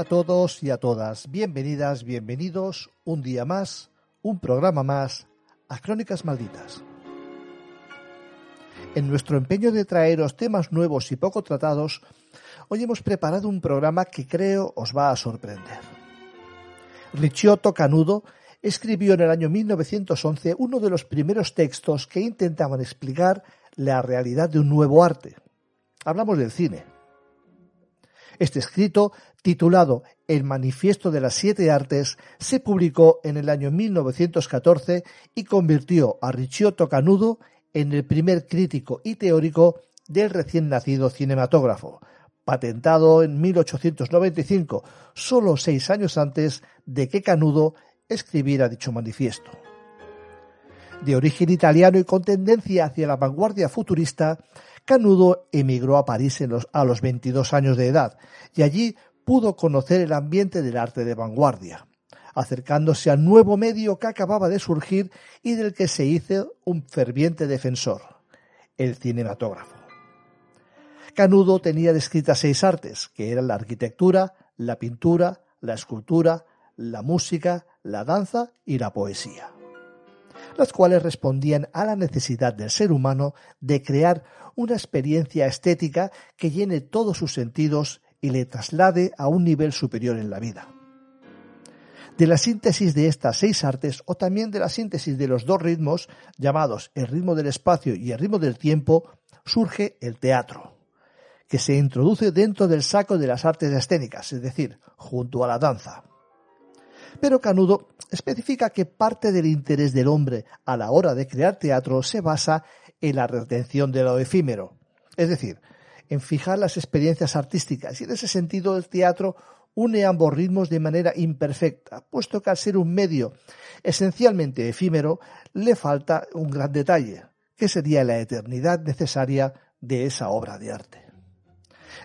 A todos y a todas, bienvenidas, bienvenidos un día más, un programa más a Crónicas Malditas. En nuestro empeño de traeros temas nuevos y poco tratados, hoy hemos preparado un programa que creo os va a sorprender. Ricciotto Canudo escribió en el año 1911 uno de los primeros textos que intentaban explicar la realidad de un nuevo arte. Hablamos del cine. Este escrito, titulado El Manifiesto de las Siete Artes, se publicó en el año 1914 y convirtió a Ricciotto Canudo en el primer crítico y teórico del recién nacido cinematógrafo, patentado en 1895, solo seis años antes de que Canudo escribiera dicho manifiesto. De origen italiano y con tendencia hacia la vanguardia futurista, Canudo emigró a París a los 22 años de edad y allí pudo conocer el ambiente del arte de vanguardia, acercándose al nuevo medio que acababa de surgir y del que se hizo un ferviente defensor, el cinematógrafo. Canudo tenía descritas seis artes, que eran la arquitectura, la pintura, la escultura, la música, la danza y la poesía las cuales respondían a la necesidad del ser humano de crear una experiencia estética que llene todos sus sentidos y le traslade a un nivel superior en la vida. De la síntesis de estas seis artes o también de la síntesis de los dos ritmos, llamados el ritmo del espacio y el ritmo del tiempo, surge el teatro, que se introduce dentro del saco de las artes escénicas, es decir, junto a la danza. Pero Canudo especifica que parte del interés del hombre a la hora de crear teatro se basa en la retención de lo efímero, es decir, en fijar las experiencias artísticas y en ese sentido el teatro une ambos ritmos de manera imperfecta, puesto que al ser un medio esencialmente efímero le falta un gran detalle, que sería la eternidad necesaria de esa obra de arte.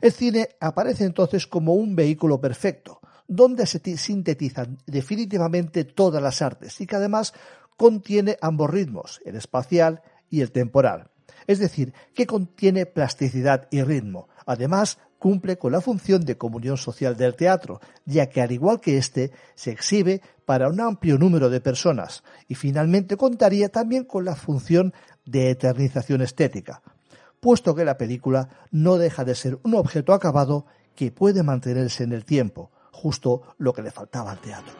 El cine aparece entonces como un vehículo perfecto, donde se sintetizan definitivamente todas las artes y que además contiene ambos ritmos, el espacial y el temporal. Es decir, que contiene plasticidad y ritmo. Además, cumple con la función de comunión social del teatro, ya que al igual que éste, se exhibe para un amplio número de personas y finalmente contaría también con la función de eternización estética, puesto que la película no deja de ser un objeto acabado que puede mantenerse en el tiempo, justo lo que le faltaba al teatro.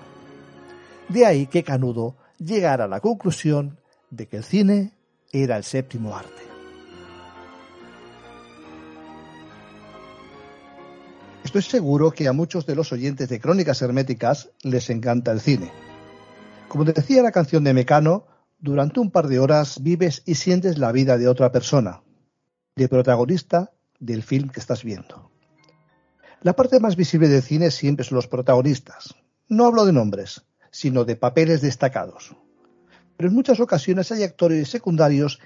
De ahí que Canudo llegara a la conclusión de que el cine era el séptimo arte. Estoy seguro que a muchos de los oyentes de Crónicas Herméticas les encanta el cine. Como decía la canción de Mecano, durante un par de horas vives y sientes la vida de otra persona, de protagonista del film que estás viendo. La parte más visible del cine siempre son los protagonistas. No hablo de nombres, sino de papeles destacados. Pero en muchas ocasiones hay actores secundarios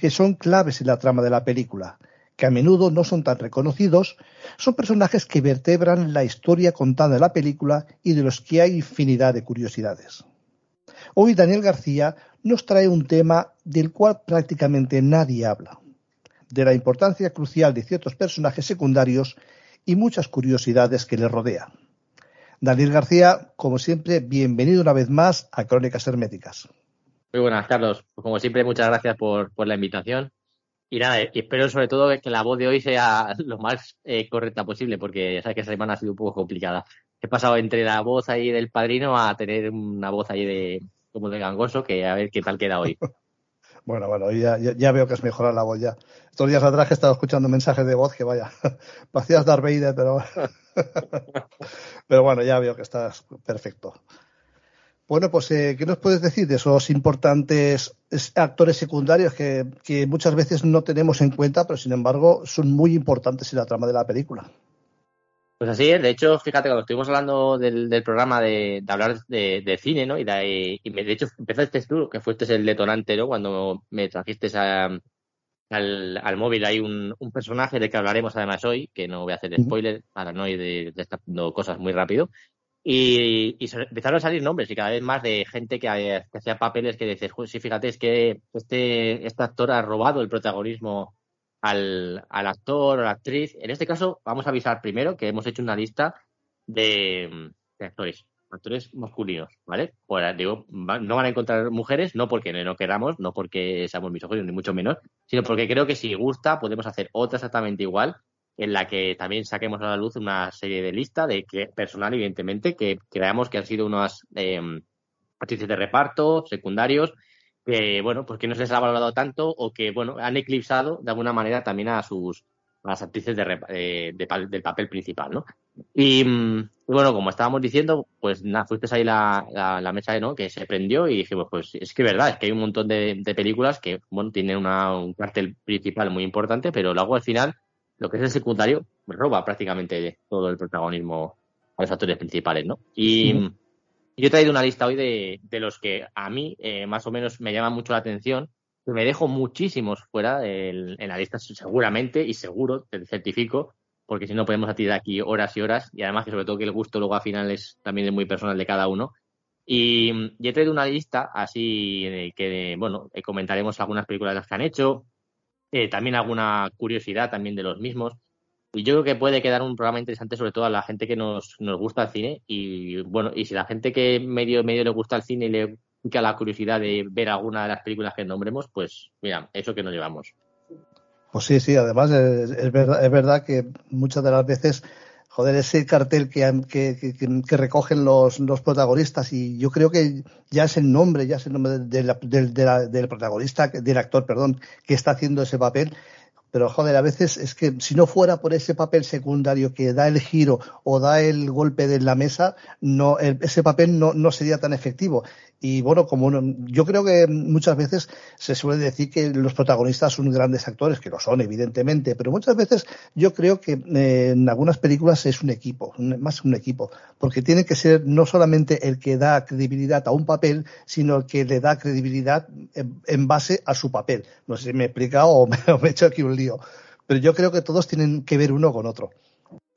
que son claves en la trama de la película, que a menudo no son tan reconocidos, son personajes que vertebran la historia contada en la película y de los que hay infinidad de curiosidades. Hoy Daniel García nos trae un tema del cual prácticamente nadie habla. de la importancia crucial de ciertos personajes secundarios y muchas curiosidades que le rodean. Daniel García, como siempre, bienvenido una vez más a Crónicas Herméticas. Muy buenas, Carlos. Como siempre, muchas gracias por, la invitación. Y nada, espero sobre todo que la voz de hoy sea lo más eh, correcta posible, porque ya sabes que esa semana ha sido un poco complicada. He pasado entre la voz ahí del padrino a tener una voz ahí de como de gangoso, que a ver qué tal queda hoy. Bueno, bueno, ya, ya, veo que es mejorado la voz ya. Estos días atrás he estado escuchando mensajes de voz que vaya, parecías Darth Vader, pero, pero bueno, ya veo que estás perfecto. Bueno, pues, eh, ¿qué nos puedes decir de esos importantes actores secundarios que, que, muchas veces no tenemos en cuenta, pero sin embargo son muy importantes en la trama de la película? Pues así es, de hecho, fíjate, cuando estuvimos hablando del, programa de, hablar de, cine, ¿no? Y de, y de hecho empezaste tú, que fuiste el detonante, ¿no? Cuando me trajiste al, al, móvil hay un, personaje del que hablaremos además hoy, que no voy a hacer spoiler para no ir de, estar cosas muy rápido. Y, empezaron a salir nombres y cada vez más de gente que, hacía papeles que dices, sí, fíjate, es que este, este actor ha robado el protagonismo al, actor o la actriz. En este caso, vamos a avisar primero que hemos hecho una lista de, actores, actores masculinos, ¿vale? Digo, no van a encontrar mujeres, no porque no queramos, no porque seamos misóginos, ni mucho menos, sino porque creo que si gusta podemos hacer otra exactamente igual en la que también saquemos a la luz una serie de lista de que personal, evidentemente, que creamos que han sido unas eh, actrices de reparto, secundarios, que bueno, pues que no se les ha valorado tanto o que bueno, han eclipsado de alguna manera también a sus a las actrices de, eh, del papel principal, ¿no? Y, bueno, como estábamos diciendo, pues nada, fuiste ahí la, la, mesa ¿no? que se prendió y dijimos, pues es que es verdad, es que hay un montón de, películas que bueno, tienen una, un cartel principal muy importante, pero luego al final, lo que es el secundario, roba prácticamente todo el protagonismo a los actores principales, ¿no? Y, yo he traído una lista hoy de, de los que a mí eh, más o menos me llaman mucho la atención, que me dejo muchísimos fuera en la lista seguramente y seguro, te certifico, porque si no podemos tirar aquí horas y horas y además que sobre todo que el gusto luego al final es también muy personal de cada uno. Y, y he traído una lista así que, bueno, eh, comentaremos algunas películas que han hecho, eh, también alguna curiosidad también de los mismos. Y yo creo que puede quedar un programa interesante sobre todo a la gente que nos, nos gusta el cine y bueno, y si la gente que medio medio le gusta el cine y le pica la curiosidad de ver alguna de las películas que nombremos, pues mira, eso que nos llevamos. Pues sí, sí, además es, verdad, es verdad que muchas de las veces joder, ese cartel que, que, que, recogen los, los, protagonistas y yo creo que ya es el nombre, ya es el nombre del, del protagonista, del actor, perdón, que está haciendo ese papel pero joder, a veces es que si no fuera por ese papel secundario que da el giro o da el golpe de la mesa, no, ese papel no, no sería tan efectivo. Y bueno, como yo creo que muchas veces se suele decir que los protagonistas son grandes actores, que lo son, evidentemente, pero muchas veces yo creo que eh, en algunas películas es un equipo, más un equipo, porque tiene que ser no solamente el que da credibilidad a un papel, sino el que le da credibilidad en, base a su papel. No sé si me he explicado o me, he hecho aquí un lío, pero yo creo que todos tienen que ver uno con otro.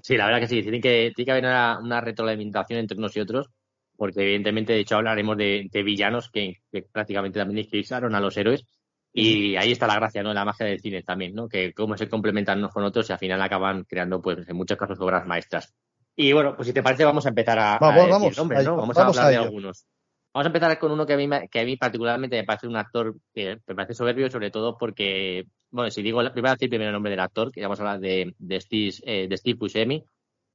Sí, la verdad que sí, tiene que, tiene que haber una retroalimentación entre unos y otros porque evidentemente, de hecho, hablaremos de, villanos que, prácticamente también eclipsaron a los héroes. Y ahí está la gracia, ¿no? La magia del cine también, ¿no? Que cómo se complementan unos con otros y al final acaban creando, pues, en muchos casos, obras maestras. Y bueno, pues si te parece, vamos a empezar a, vamos, vamos, nombres, ¿no? Vamos, a hablar de algunos. Vamos a empezar con uno que a mí, que a mí particularmente me parece un actor que me parece soberbio, sobre todo porque, bueno, si digo, primero decir primero el nombre del actor, que vamos a hablar de, de Steve, eh, de Steve Buscemi.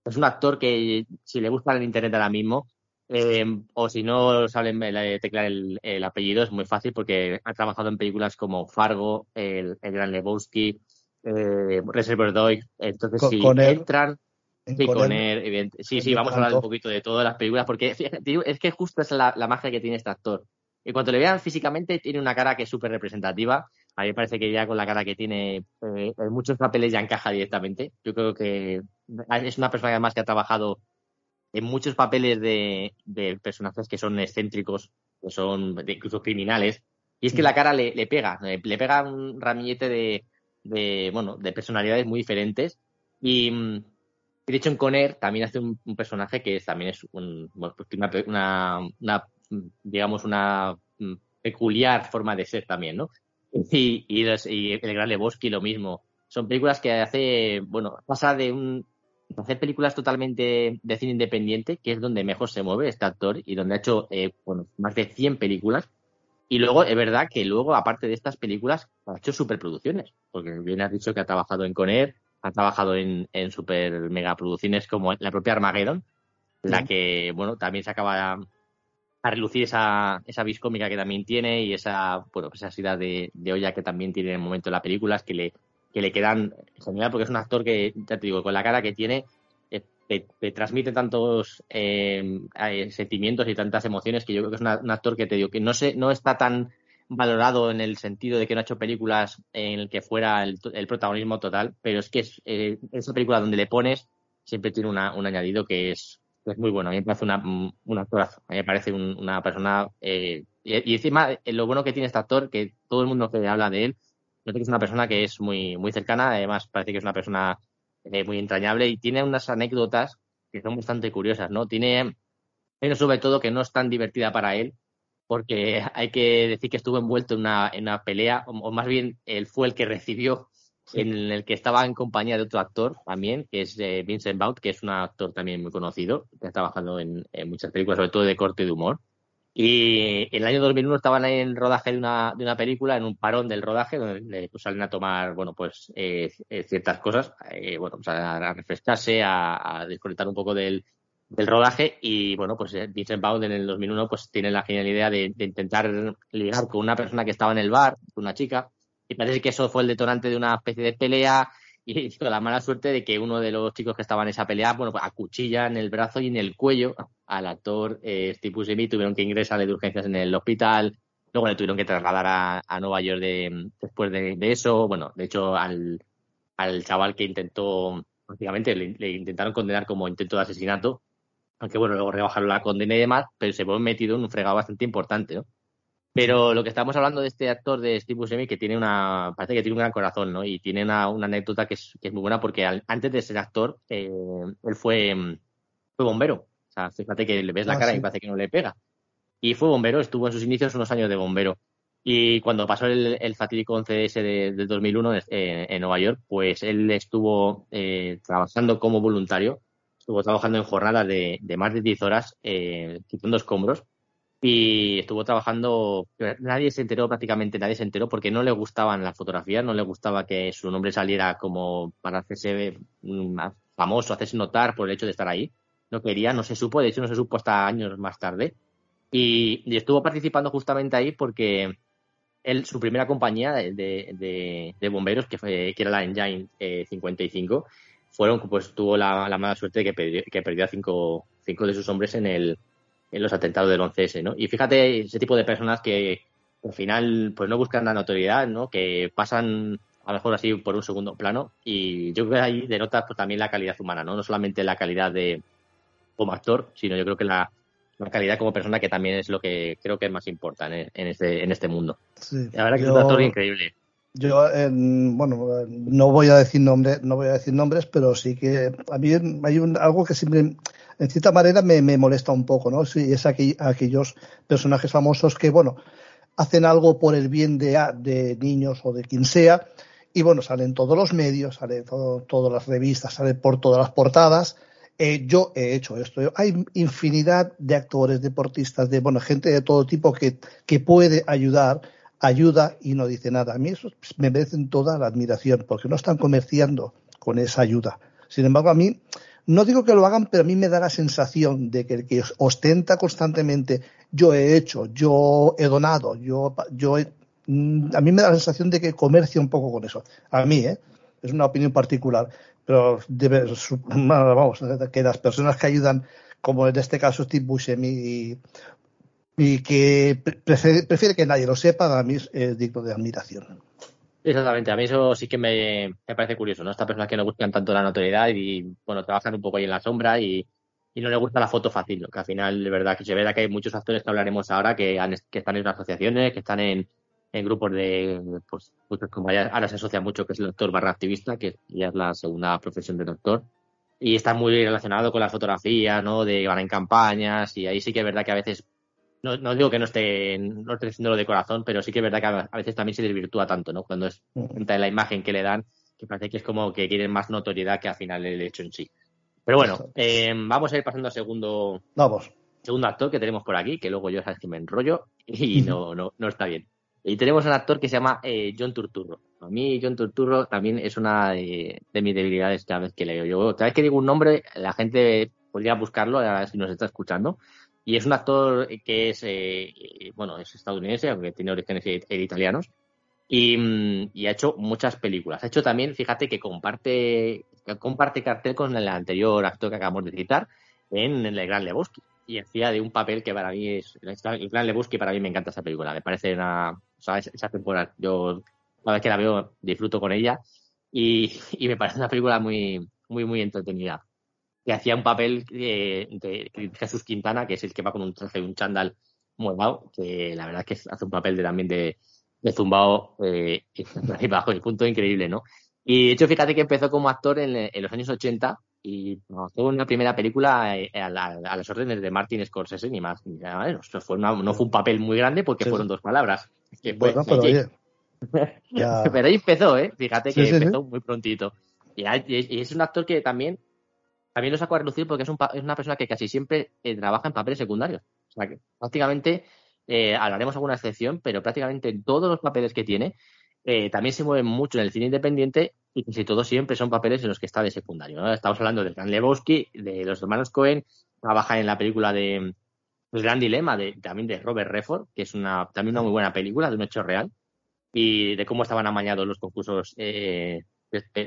Es un actor que, si le gusta el internet ahora mismo, eh, o si no sale teclar el, el, apellido, es muy fácil porque ha trabajado en películas como Fargo, El, Gran Lebowski, eh, Reservoir Dogs. Entonces, si entran. Sí, con, él, sí, sí, vamos a hablar un poquito de todas las películas porque es que justo es la, magia que tiene este actor. En cuanto le vean físicamente, tiene una cara que es súper representativa. A mí me parece que ya con la cara que tiene, eh, en muchos papeles ya encaja directamente. Yo creo que es una persona además que ha trabajado en muchos papeles de, personajes que son excéntricos, que son incluso criminales. Y es que mm. la cara le, pega, le, pega un ramillete de, bueno, de personalidades muy diferentes. Y, de hecho en Conner también hace un, personaje que también es un, pues una, una, digamos, una peculiar forma de ser también, ¿no? Y, y, el Gran Lebowski lo mismo. son películas que hace, bueno, pasa de un hacer películas totalmente de cine independiente, que es donde mejor se mueve este actor y donde ha hecho eh, bueno, más de 100 películas. Y luego, es verdad que luego, aparte de estas películas, ha hecho superproducciones, porque bien has dicho que ha trabajado en Conair, ha trabajado en, en super megaproducciones como la propia Armageddon, la que, bueno, también se acaba a relucir esa, esa viscómica que también tiene y esa, bueno, esa sida de, de olla que también tiene en el momento de la película, es que le, que le quedan genial porque es un actor que, ya te digo, con la cara que tiene, eh, te, transmite tantos eh, eh, sentimientos y tantas emociones que yo creo que es un actor que te digo que no, se, no está tan valorado en el sentido de que no ha hecho películas en el que fuera el, protagonismo total, pero es que es, esa película donde le pones siempre tiene un añadido que es, es muy bueno. A mí me parece una, un actorazo, a mí me parece una persona... y, y, encima, lo bueno que tiene este actor, que todo el mundo que habla de él, Parece que es una persona que es muy, muy cercana, además parece que es una persona eh, muy entrañable y tiene unas anécdotas que son bastante curiosas, ¿no? Tiene, pero sobre todo que no es tan divertida para él, porque hay que decir que estuvo envuelto en una, en una pelea, o, más bien él fue el que recibió, en el que estaba en compañía de otro actor también, que es eh, Vincent Baut, que es un actor también muy conocido, que ha trabajado en, en muchas películas, sobre todo de corte de humor. Y en el año 2001 estaban ahí en rodaje de una, de una película, en un parón del rodaje, donde pues, salen a tomar, bueno, pues eh, eh, ciertas cosas, eh, bueno, pues a, refrescarse, a, a, desconectar un poco del, del rodaje. Y bueno, pues Vincent Baud en el 2001 pues tiene la genial idea de, de, intentar ligar con una persona que estaba en el bar, una chica, y parece que eso fue el detonante de una especie de pelea y con la mala suerte de que uno de los chicos que estaban en esa pelea, bueno, pues acuchilla en el brazo y en el cuello al actor eh, Steve Buscemi, tuvieron que ingresarle de urgencias en el hospital, luego le tuvieron que trasladar a, a Nueva York de, después de, eso, bueno, de hecho al, al chaval que intentó, prácticamente le, le, intentaron condenar como intento de asesinato, aunque bueno, luego rebajaron la condena y demás, pero se fue metido en un fregado bastante importante, ¿no? Pero lo que estamos hablando de este actor de Steve Buscemi, que tiene una, parece que tiene un gran corazón, ¿no? Y tiene una, una anécdota que es, que es, muy buena porque al, antes de ser actor, eh, él fue, fue bombero. O sea, fíjate que le ves la ah, cara sí. y parece que no le pega. Y fue bombero, estuvo en sus inicios unos años de bombero. Y cuando pasó el, el fatídico 11S de, del 2001 en, en, Nueva York, pues él estuvo eh, trabajando como voluntario, estuvo trabajando en jornadas de, de más de 10 horas, eh, quitando escombros, y estuvo trabajando, nadie se enteró, prácticamente nadie se enteró porque no le gustaban las fotografías, no le gustaba que su nombre saliera como para hacerse más famoso, hacerse notar por el hecho de estar ahí. No quería, no se supo, de hecho no se supo hasta años más tarde. Y, y estuvo participando justamente ahí porque él, su primera compañía de, de, de bomberos, que, fue, que era la Engine eh, 55, fueron, pues tuvo la, la mala suerte de que perdió, que perdió a cinco, cinco de sus hombres en el, en los atentados del 11S, ¿no? Y fíjate ese tipo de personas que al final pues no buscan la notoriedad, ¿no? Que pasan a lo mejor así por un segundo plano y yo creo que ahí denota pues, también la calidad humana, ¿no? No solamente la calidad de como actor, sino yo creo que la, la calidad como persona que también es lo que creo que es más importante en, este, en este mundo. Sí, la verdad que yo, es un actor increíble. Yo, eh, bueno, no voy a decir nombres, no voy a decir nombres, pero sí que a mí hay un, algo que siempre en cierta manera me, me molesta un poco, ¿no? Sí, es aqu aquellos personajes famosos que, bueno, hacen algo por el bien de, de niños o de quien sea, y bueno, salen todos los medios, salen todo, todas las revistas, salen por todas las portadas. Eh, yo he hecho esto. Hay infinidad de actores, deportistas, de bueno, gente de todo tipo que, que puede ayudar, ayuda y no dice nada. A mí eso me merecen toda la admiración, porque no están comerciando con esa ayuda. Sin embargo, a mí no digo que lo hagan, pero a mí me da la sensación de que el que ostenta constantemente yo he hecho, yo he donado, yo, yo he, mm, a mí me da la sensación de que comercia un poco con eso. A mí, ¿eh? Es una opinión particular. Pero debe, vamos, que las personas que ayudan, como en este caso Steve Buscemi y, y que prefiere, prefiere, que nadie lo sepa, a mí es, es digno de admiración. Exactamente, a mí eso sí que me, me, parece curioso, ¿no? Estas personas que no buscan tanto la notoriedad y, bueno, trabajan un poco ahí en la sombra y, y no les gusta la foto fácil, ¿no? que al final, de verdad, que se ve que hay muchos actores que hablaremos ahora que, han, están en asociaciones, que están en, en grupos de, pues, pues como ahora se asocia mucho que es el doctor barra activista, que ya es la segunda profesión de doctor, y está muy relacionado con las fotografías, ¿no? De van en campañas, y ahí sí que es verdad que a veces no, no, digo que no esté, no esté haciéndolo de corazón, pero sí que es verdad que a veces también se desvirtúa tanto, ¿no? Cuando es de la imagen que le dan, que parece que es como que quieren más notoriedad que al final el hecho en sí. Pero bueno, eh, vamos a ir pasando al segundo, vamos. segundo actor que tenemos por aquí, que luego yo sabes que me enrollo y no, no, no está bien. Y tenemos un actor que se llama eh, John Turturro. A mí John Turturro también es una de, mis debilidades cada vez que leo. Yo cada vez que digo un nombre, la gente podría buscarlo, a ver si nos está escuchando. Y es un actor que es, eh, bueno, es estadounidense, aunque tiene orígenes italianos. Mm, y, ha hecho muchas películas. Ha hecho también, fíjate que comparte, comparte cartel con el anterior actor que acabamos de citar en, El Gran Lebowski. Y hacía de un papel que para mí es. El Gran Lebowski, para mí me encanta esa película. Me parece una. esa temporada. Yo, cada vez que la veo, disfruto con ella. Y, y me parece una película muy, muy, muy entretenida que hacía un papel de, Jesús Quintana, que es el que va con un traje y un chándal muevado, que la verdad es que hace un papel de, también de, de zumbao eh, bajo el punto increíble, ¿no? Y de hecho, fíjate que empezó como actor en, los años 80 y tuvo una primera película eh, a, las órdenes de Martin Scorsese, ni más. Ni nada, fue no fue un papel muy grande porque fueron dos palabras. pero, ahí empezó, ¿eh? Fíjate que empezó muy prontito. y, es un actor que también también lo saco a relucir porque es, una persona que casi siempre eh, trabaja en papeles secundarios. O sea que prácticamente, eh, hablaremos alguna excepción, pero prácticamente en todos los papeles que tiene, eh, también se mueve mucho en el cine independiente y casi todos siempre son papeles en los que está de secundario. Estamos hablando de Dan Lebowski, de los hermanos Cohen, trabaja en la película de pues, Gran Dilema, de, también de Robert Redford, que es una, también una muy buena película, de un hecho real, y de cómo estaban amañados los concursos,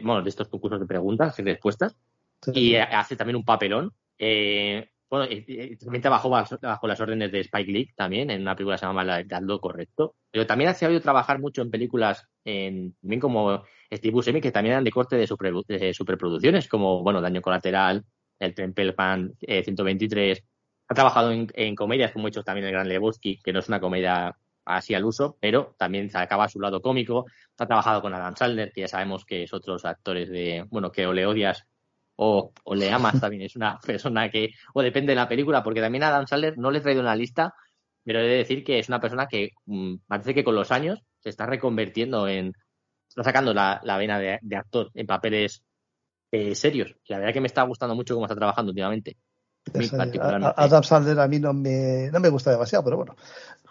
bueno, de estos concursos de preguntas y respuestas y hace también un papelón. Eh, bueno, también trabajó bajo, las órdenes de Spike Lee también, en una película que se llama Correcto. Pero también ha sabido trabajar mucho en películas, también como Steve Buscemi, que también eran de corte de, superproducciones, como, bueno, Daño Colateral, El Temple Pan 123. Ha trabajado en, comedias, como he también El Gran Lebowski, que no es una comedia así al uso, pero también se acaba su lado cómico. Ha trabajado con Adam Sandler, que ya sabemos que es otros actores de, bueno, que o le odias o, le amas también. Es una persona que, o depende de la película, porque también a Dan Sandler no le he traído una lista, pero he de decir que es una persona que mm, parece que con los años se está reconvirtiendo en, está sacando la, vena de, actor en papeles eh, serios. La verdad que me está gustando mucho cómo está trabajando últimamente. Adam Sandler a mí no me, no me gusta demasiado, pero bueno.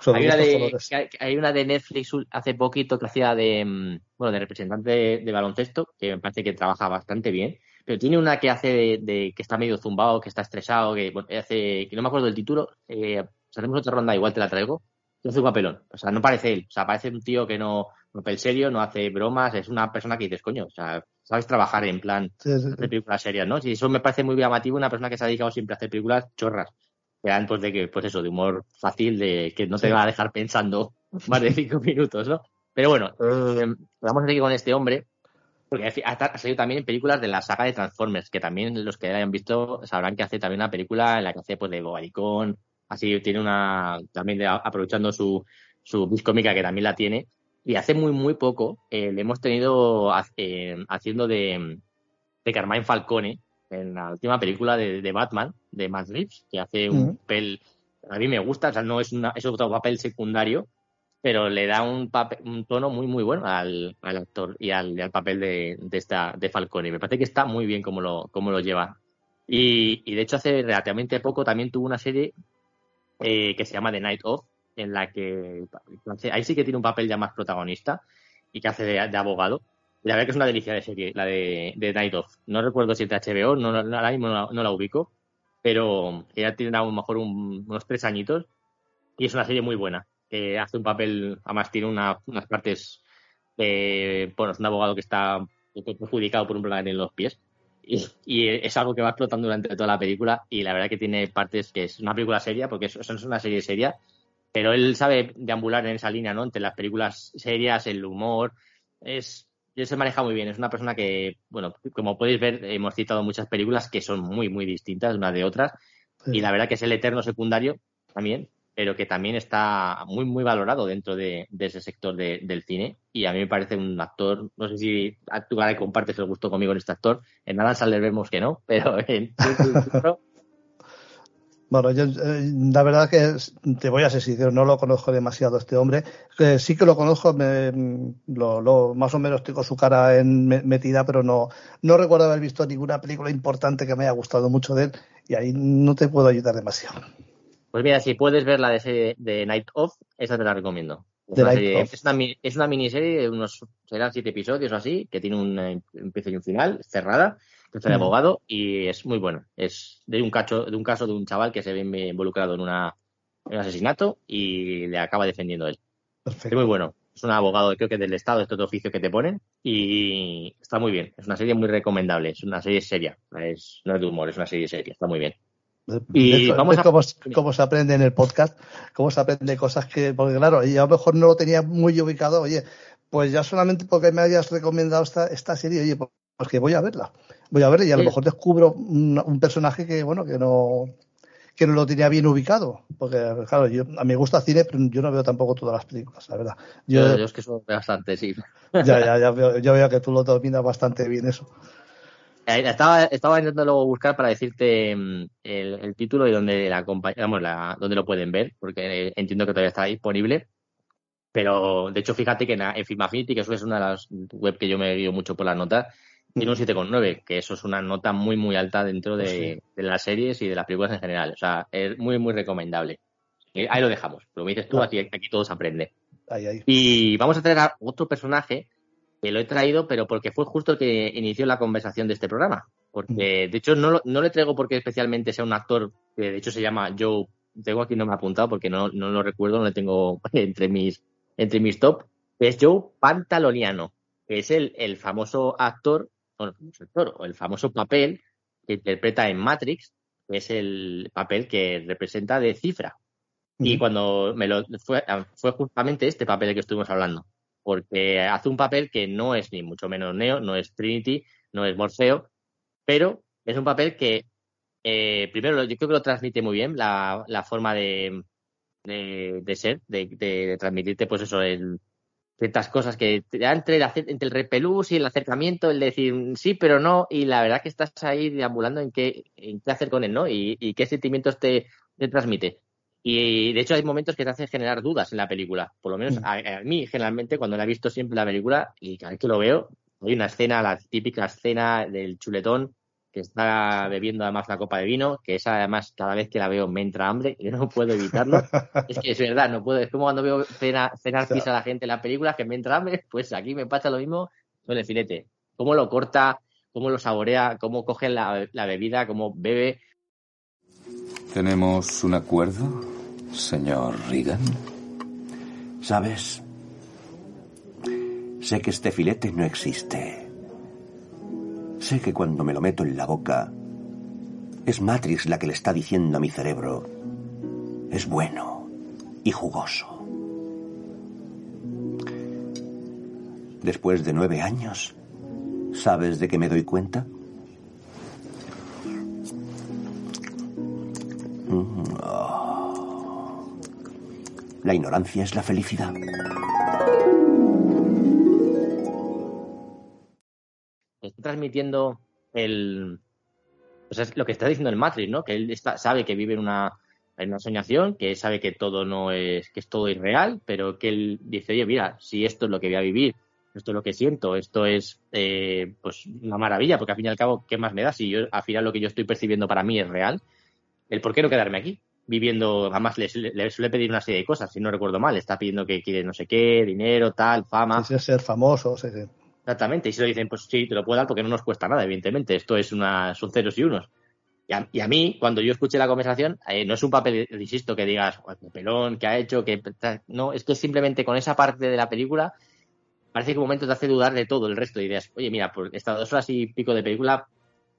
Hay una, de, hay una, de, Netflix hace poquito que hacía de, mm, bueno, de representante de baloncesto, que me parece que trabaja bastante bien pero tiene una que hace de, que está medio zumbado, que está estresado, que hace, que no me acuerdo del título, eh, otra ronda igual te la traigo, que hace un papelón, o sea, no parece él, o sea, parece un tío que no, no el serio, no hace bromas, es una persona que dices, coño, o sea, sabes trabajar en plan de películas serias, ¿no? Y eso me parece muy llamativo, una persona que se ha dedicado siempre a hacer películas chorras, que dan pues de que, pues eso, de humor fácil, de que no te va a dejar pensando más de cinco minutos, ¿no? Pero bueno, eh, vamos a seguir con este hombre, porque ha, salido también en películas de la saga de Transformers, que también los que hayan visto sabrán que hace también una película en la que hace pues de Bobaricón, así tiene una, también aprovechando su, su cómica que también la tiene. Y hace muy, muy poco eh, le hemos tenido eh, haciendo de, de Carmine Falcone en la última película de, Batman, de Matt Reeves, que hace un papel, a mí me gusta, o sea, no es, una, es otro papel secundario, pero le da un, tono muy, muy bueno al, actor y al, papel de, esta, de Falcone. Me parece que está muy bien como lo, como lo lleva. Y, de hecho, hace relativamente poco también tuvo una serie eh, que se llama The Night Of, en la que ahí sí que tiene un papel ya más protagonista y que hace de, abogado. la verdad que es una delicia de serie, la de, de Night Of. No recuerdo si es de HBO, no, ahora mismo no, la ubico, pero ella tiene a lo mejor unos tres añitos y es una serie muy buena hace un papel, además tiene unas partes, bueno, es un abogado que está perjudicado por un problema en los pies. Y, es algo que va explotando durante toda la película y la verdad que tiene partes que es una película seria, porque eso, es una serie seria, pero él sabe deambular en esa línea, ¿no? Entre las películas serias, el humor, es, él se maneja muy bien, es una persona que, bueno, como podéis ver, hemos citado muchas películas que son muy, muy distintas unas de otras, y la verdad que es el eterno secundario también, pero que también está muy, muy valorado dentro de, ese sector del cine. Y a mí me parece un actor, no sé si tú ahora compartes el gusto conmigo en este actor. En Adam Sandler vemos que no, pero en Bueno, yo, eh, la verdad que te voy a ser no lo conozco demasiado este hombre. Eh, sí que lo conozco, me, lo, lo, más o menos tengo su cara en, metida, pero no, no recuerdo haber visto ninguna película importante que me haya gustado mucho de él y ahí no te puedo ayudar demasiado. Pues mira, si puedes ver la de, de Night Of, esa te la recomiendo. Es una, es, una, es una, miniserie de unos, serán siete episodios o así, que tiene un, empiezo y un final, cerrada de abogado y es muy bueno. Es de un cacho, de un caso de un chaval que se ve involucrado en, una, un asesinato y le acaba defendiendo él. Es muy bueno. Es un abogado, creo que del Estado, este otro oficio que te ponen, y está muy bien. Es una serie muy recomendable. Es una serie seria. Es, no es de humor, es una serie seria. Está muy bien. Y vamos a... cómo, cómo, se aprende en el podcast, cómo se aprende cosas que, porque claro, yo a lo mejor no lo tenía muy ubicado, oye, pues ya solamente porque me hayas recomendado esta, esta serie, oye, pues que voy a verla voy a ver y a lo mejor descubro un, personaje que, bueno, que no que no lo tenía bien ubicado. Porque, claro, yo, a mí me gusta cine, pero yo no veo tampoco todas las películas, la verdad. Yo, es que soy bastante, sí. Ya, ya, ya veo, yo veo que tú lo dominas bastante bien eso. Eh, estaba, estaba intentando buscar para decirte mm, el, título y donde la, vamos, la donde lo pueden ver, porque entiendo que todavía está disponible. Pero de hecho, fíjate que en, en Film Affinity, que eso es una de las web que yo me guío mucho por las notas, tiene un 7,9, que eso es una nota muy, muy alta dentro de, las series y de las películas en general. O sea, es muy, muy recomendable. ahí lo dejamos. Lo dices tú, aquí, aquí todo se aprende. Y vamos a traer a otro personaje que lo he traído, pero porque fue justo el que inició la conversación de este programa. Porque, de hecho, no, no le traigo porque especialmente sea un actor que, de hecho, se llama Joe. Tengo aquí, no me ha apuntado porque no, no lo recuerdo, no le tengo entre mis, entre mis top. Es Joe Pantaloniano, que es el, el famoso actor o el famoso papel que interpreta en Matrix, que es el papel que representa de cifra. Y cuando me lo fue, fue justamente este papel del que estuvimos hablando, porque hace un papel que no es ni mucho menos Neo, no es Trinity, no es Morfeo, pero es un papel que eh, primero yo creo que lo transmite muy bien la, la forma de, de, ser, de, transmitirte pues eso, el, ciertas cosas que entre el, entre el repelús y el acercamiento, el decir sí, pero no, y la verdad que estás ahí deambulando en qué, en qué hacer con él, ¿no? Y, qué sentimientos te, transmite. Y de hecho hay momentos que te hacen generar dudas en la película. Por lo menos mm. a, mí, generalmente, cuando la he visto siempre la película, y cada vez que lo veo, hay una escena, la típica escena del chuletón, que está bebiendo además la copa de vino, que esa además cada vez que la veo me entra hambre y no puedo evitarlo. es que es verdad, no puedo, es como cuando veo cenar, cenar pisa a la gente en la película que me entra hambre, pues aquí me pasa lo mismo con el filete. Cómo lo corta, cómo lo saborea, cómo coge la, la bebida, cómo bebe. ¿Tenemos un acuerdo, señor Regan? ¿Sabes? Sé que este filete no existe Sé que cuando me lo meto en la boca, es Matrix la que le está diciendo a mi cerebro, es bueno y jugoso. Después de nueve años, ¿sabes de qué me doy cuenta? Mm, oh. La ignorancia es la felicidad. transmitiendo el. Es lo que está diciendo el Matrix, ¿no? Que él está, sabe que vive en una, en una soñación, que sabe que todo no es, que es todo irreal, pero que él dice, oye, mira, si esto es lo que voy a vivir, esto es lo que siento, esto es eh, pues una maravilla, porque al fin y al cabo, ¿qué más me da? Si yo al final lo que yo estoy percibiendo para mí es real, el por qué no quedarme aquí, viviendo, además le, le, suele pedir una serie de cosas, si no recuerdo mal, está pidiendo que quiere no sé qué, dinero, tal, fama. ser famoso, sí, sí. Exactamente, y si lo dicen, pues sí, te lo puedo dar porque no nos cuesta nada, evidentemente. Esto es una, son ceros y unos. Y a, mí, cuando yo escuché la conversación, eh, no es un papel, insisto, que digas, pelón, qué ha hecho, que no, es que simplemente con esa parte de la película parece que un momento te hace dudar de todo el resto de ideas. Oye, mira, por estas dos horas y pico de película,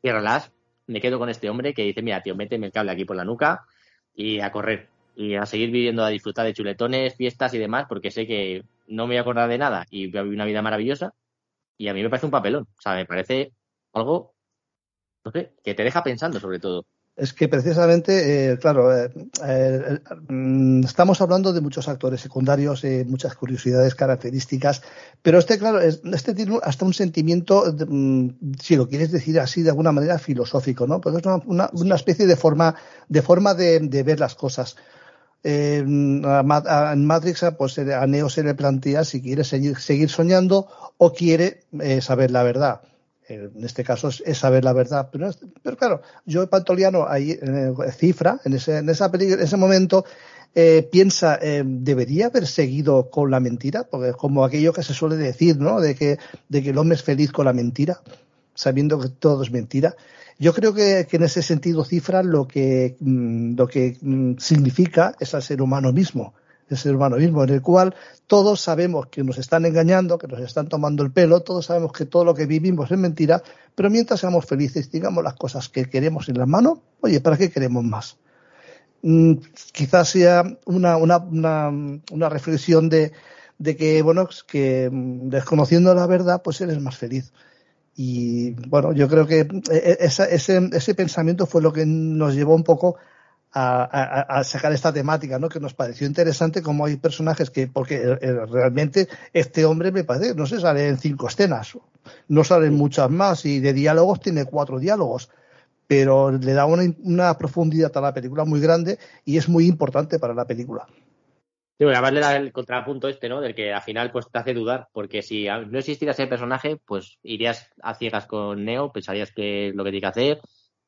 ciérralas, me quedo con este hombre que dice, mira, tío, méteme el cable aquí por la nuca y a correr. Y a seguir viviendo, a disfrutar de chuletones, fiestas y demás, porque sé que no me voy a acordar de nada y voy a vivir una vida maravillosa y a mí me parece un papelón. O sea, me parece algo, no sé, que te deja pensando sobre todo. Es que precisamente, eh, claro, eh, eh, mm, estamos hablando de muchos actores secundarios, muchas curiosidades, características, pero este, claro, este tiene hasta un sentimiento, mm, si lo quieres decir así, de alguna manera filosófico, ¿no? Porque es una, una, especie de forma, de forma de, ver las cosas. en Matrix, pues a Neo se le plantea si quiere seguir, seguir soñando o quiere saber la verdad en este caso es, saber la verdad. Pero, pero claro, yo Pantoliano ahí eh, cifra, en ese, en, esa en ese momento, eh, piensa, eh, ¿debería haber seguido con la mentira? Porque es como aquello que se suele decir, ¿no? De que, de que el hombre es feliz con la mentira, sabiendo que todo es mentira. Yo creo que, en ese sentido cifra lo que, mm, lo que mm, significa es al ser humano mismo el ser humano mismo, en el cual todos sabemos que nos están engañando, que nos están tomando el pelo, todos sabemos que todo lo que vivimos es mentira, pero mientras seamos felices, digamos las cosas que queremos en las manos, oye, ¿para qué queremos más? Mm, quizás sea una, una, una, reflexión de, de, que, bueno, que mm, desconociendo la verdad, pues eres más feliz. Y bueno, yo creo que e, e, ese, ese pensamiento fue lo que nos llevó un poco a, sacar esta temática, ¿no? Que nos pareció interesante como hay personajes que, porque eh, eh, realmente este hombre me parece, no sé, sale en cinco escenas, no salen muchas más y de diálogos tiene cuatro diálogos, pero le da una, profundidad a la película muy grande y es muy importante para la película. Sí, además le da el contrapunto este, ¿no? Del que al final pues te hace dudar, porque si no existiera ese personaje, pues irías a ciegas con Neo, pensarías que es lo que tiene que hacer,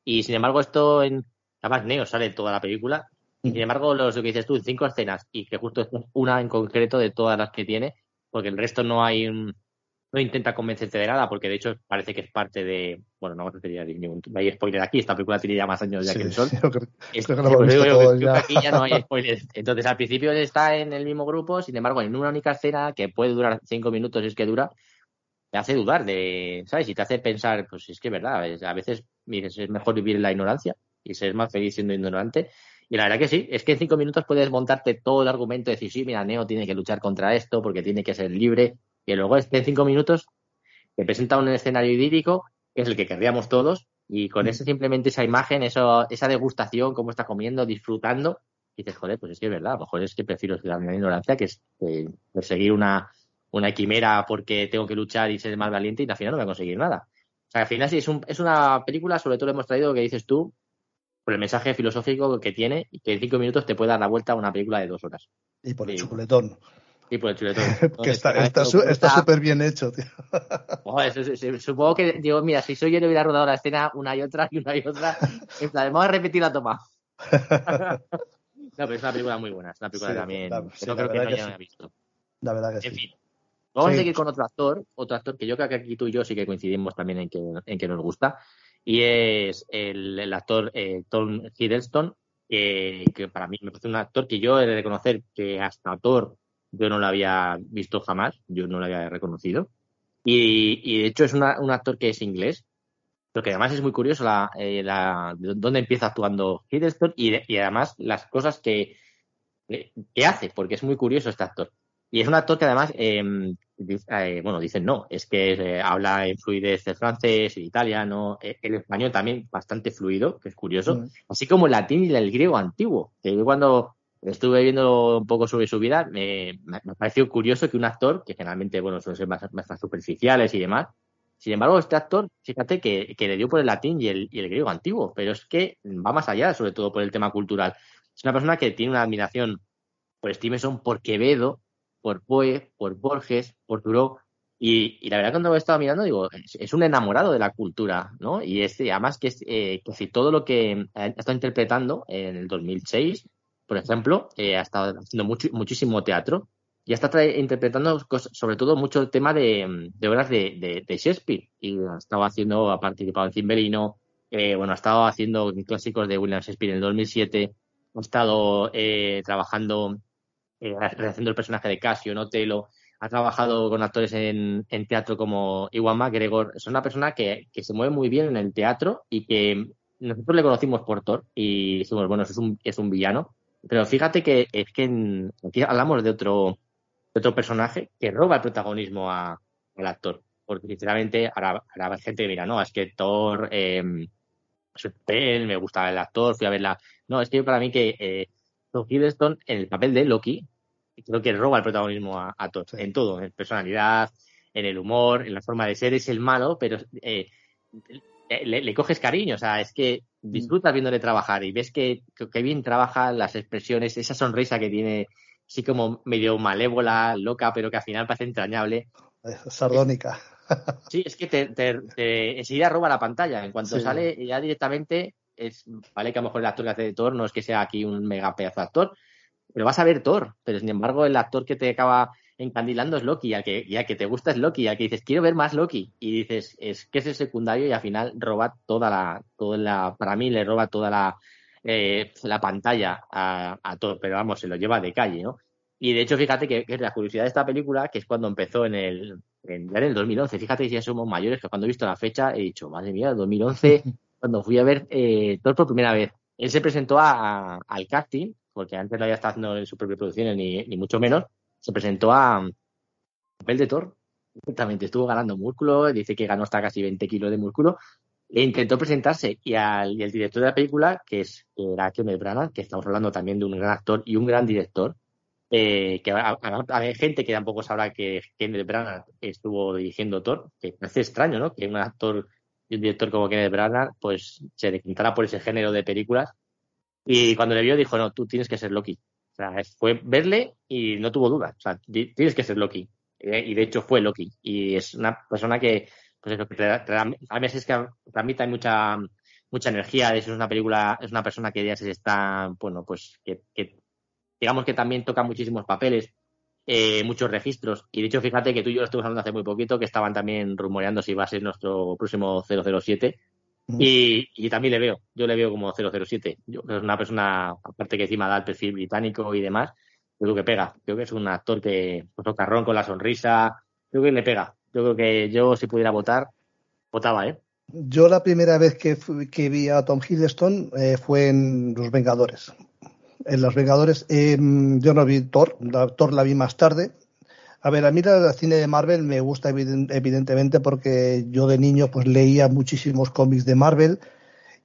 y sin embargo esto en, Además, Neo sale toda la película. Y sin embargo, lo que dices tú, cinco escenas, y que justo es una en concreto de todas las que tiene, porque el resto no hay no intenta convencerte de nada, porque de hecho parece que es parte de. Bueno, no vamos a ningún. No hay spoiler aquí, esta película tiene ya más años ya que el sol. aquí ya no hay spoiler. Entonces, al principio está en el mismo grupo, sin embargo, en una única escena que puede durar cinco minutos, es que dura, te hace dudar de. ¿Sabes? Y te hace pensar, pues es que es verdad, a veces dices, es mejor vivir en la ignorancia y ser más feliz siendo ignorante. Y la verdad que sí, es que en cinco minutos puedes montarte todo el argumento y decir, sí, mira, Neo tiene que luchar contra esto porque tiene que ser libre. Y luego es que en cinco minutos te presenta un escenario idílico, que es el que querríamos todos, y con mm. ese simplemente esa imagen, eso, esa degustación, cómo está comiendo, disfrutando, y dices, joder, pues es que es verdad, a lo mejor es que prefiero la ignorancia que es eh, perseguir una, una quimera porque tengo que luchar y ser más valiente y al final no voy a conseguir nada. O sea, al final sí, es, un, es una película, sobre todo lo hemos traído, que dices tú, por el mensaje filosófico que tiene y que en cinco minutos te puede dar la vuelta a una película de dos horas. Y por el chuletón. Y por el chuletón. que está súper bien hecho, tío. supongo que, digo, mira, si soy yo le hubiera rodado la escena una y otra y una y otra. En plan, vamos a repetir la toma. no, pero es una película muy buena. Es una película también. no creo que no haya visto. La verdad que en sí. Fin. Vamos a seguir con otro actor, otro actor que yo creo que aquí tú y yo sí que coincidimos también en que, en que nos gusta, y es el, actor eh, Tom Hiddleston, que para mí me parece un actor que yo he de reconocer que hasta Thor yo no lo había visto jamás, yo no lo había reconocido. Y, de hecho es un actor que es inglés, pero que además es muy curioso la, eh, la dónde empieza actuando Hiddleston y, y, además las cosas que, que hace, porque es muy curioso este actor. Y es un actor que además, em, eh, bueno, dicen no, es que eh, habla en fluidez el francés, el italiano, eh, el español también bastante fluido, que es curioso, mm. así como el latín y el griego antiguo. Que yo cuando estuve viendo un poco sobre su vida, me, me pareció curioso que un actor, que generalmente, bueno, suelen ser más, más superficiales y demás, sin embargo, este actor, fíjate que, que, le dio por el latín y el, y el griego antiguo, pero es que va más allá, sobre todo por el tema cultural. Es una persona que tiene una admiración por Stevenson, por Quevedo, por Poe, por Borges, por Thoreau. Y, la verdad cuando he estado mirando, digo, es, un enamorado de la cultura, ¿no? Y es, además que, es, eh, que todo lo que ha estado interpretando en el 2006, por ejemplo, eh, ha estado haciendo mucho, muchísimo teatro y está interpretando sobre todo mucho el tema de, obras de, Shakespeare. Y ha estado haciendo, ha participado en Cimberino, eh, bueno, ha estado haciendo clásicos de William Shakespeare en el 2007, ha estado trabajando eh, rehaciendo el personaje de Casio, ¿no? Telo, ha trabajado con actores en, teatro como Iwan McGregor. Es una persona que, se mueve muy bien en el teatro y que nosotros le conocimos por Thor y decimos, bueno, es un, es un villano. Pero fíjate que es que aquí hablamos de otro, otro personaje que roba el protagonismo al actor. Porque sinceramente ahora, gente que mira, no, es que Thor, eh, me gustaba el actor, fui a verla. No, es que para mí que eh, Tom Hiddleston en el papel de Loki, creo que roba el protagonismo a, Thor, en todo, en personalidad, en el humor, en la forma de ser, es el malo, pero eh, le, coges cariño, o sea, es que disfrutas viéndole trabajar y ves que, que, bien trabaja las expresiones, esa sonrisa que tiene, así como medio malévola, loca, pero que al final parece entrañable. Sardónica. Sí, es que te, enseguida roba la pantalla. En cuanto sale, ya directamente es, vale que a lo mejor el actor que hace de Thor no es que sea aquí un mega pedazo de actor, pero vas a ver Thor. Pero sin embargo, el actor que te acaba encandilando es Loki, al que, que te gusta es Loki, al que dices, quiero ver más Loki. Y dices, es que es el secundario y al final roba toda la, toda la, para mí le roba toda la, eh, la pantalla a, a Thor, pero vamos, se lo lleva de calle, ¿no? Y de hecho, fíjate que, es la curiosidad de esta película, que es cuando empezó en el, en, en el 2011. Fíjate que ya somos mayores, que cuando he visto la fecha he dicho, madre mía, 2011, cuando fui a ver eh, Thor por primera vez. Él se presentó a, al casting, porque antes no había estado haciendo en su propia producción, ni, ni mucho menos. Se presentó a papel de Thor. Exactamente, estuvo ganando músculo, dice que ganó hasta casi 20 kilos de músculo. E intentó presentarse y, al, y el director de la película, que es que era Kenneth Branagh, que estamos hablando también de un gran actor y un gran director, eh, que hay gente que tampoco sabrá que Kenneth Branagh estuvo dirigiendo Thor, que parece extraño, ¿no? Que un actor y un director como Kenneth Branagh, pues se decantara por ese género de películas. Y cuando le vio dijo, no, tú tienes que ser Loki. O sea, fue verle y no tuvo duda. O sea, tienes que ser Loki. Y de hecho fue Loki. Y es una persona que, pues eso, que te, a veces que transmite mucha mucha energía, es una película, es una persona que ya se está, bueno, pues que digamos que también toca muchísimos papeles, eh, muchos registros. Y de hecho, fíjate que tú y yo lo estuvimos hablando hace muy poquito, que estaban también rumoreando si va a ser nuestro próximo 007. Y, y, también le veo, yo le veo como 007. Yo, es una persona, aparte que encima da el perfil británico y demás, creo que pega. Creo que es un actor que, pues, carrón con la sonrisa, creo que le pega. Yo creo que yo, si pudiera votar, votaba, ¿eh? Yo la primera vez que, que vi a Tom Hiddleston eh, fue en Los Vengadores en Los Vengadores. Em, yo no vi Thor, la, Thor la vi más tarde. A ver, a mí el cine de Marvel me gusta evidentemente porque yo de niño pues leía muchísimos cómics de Marvel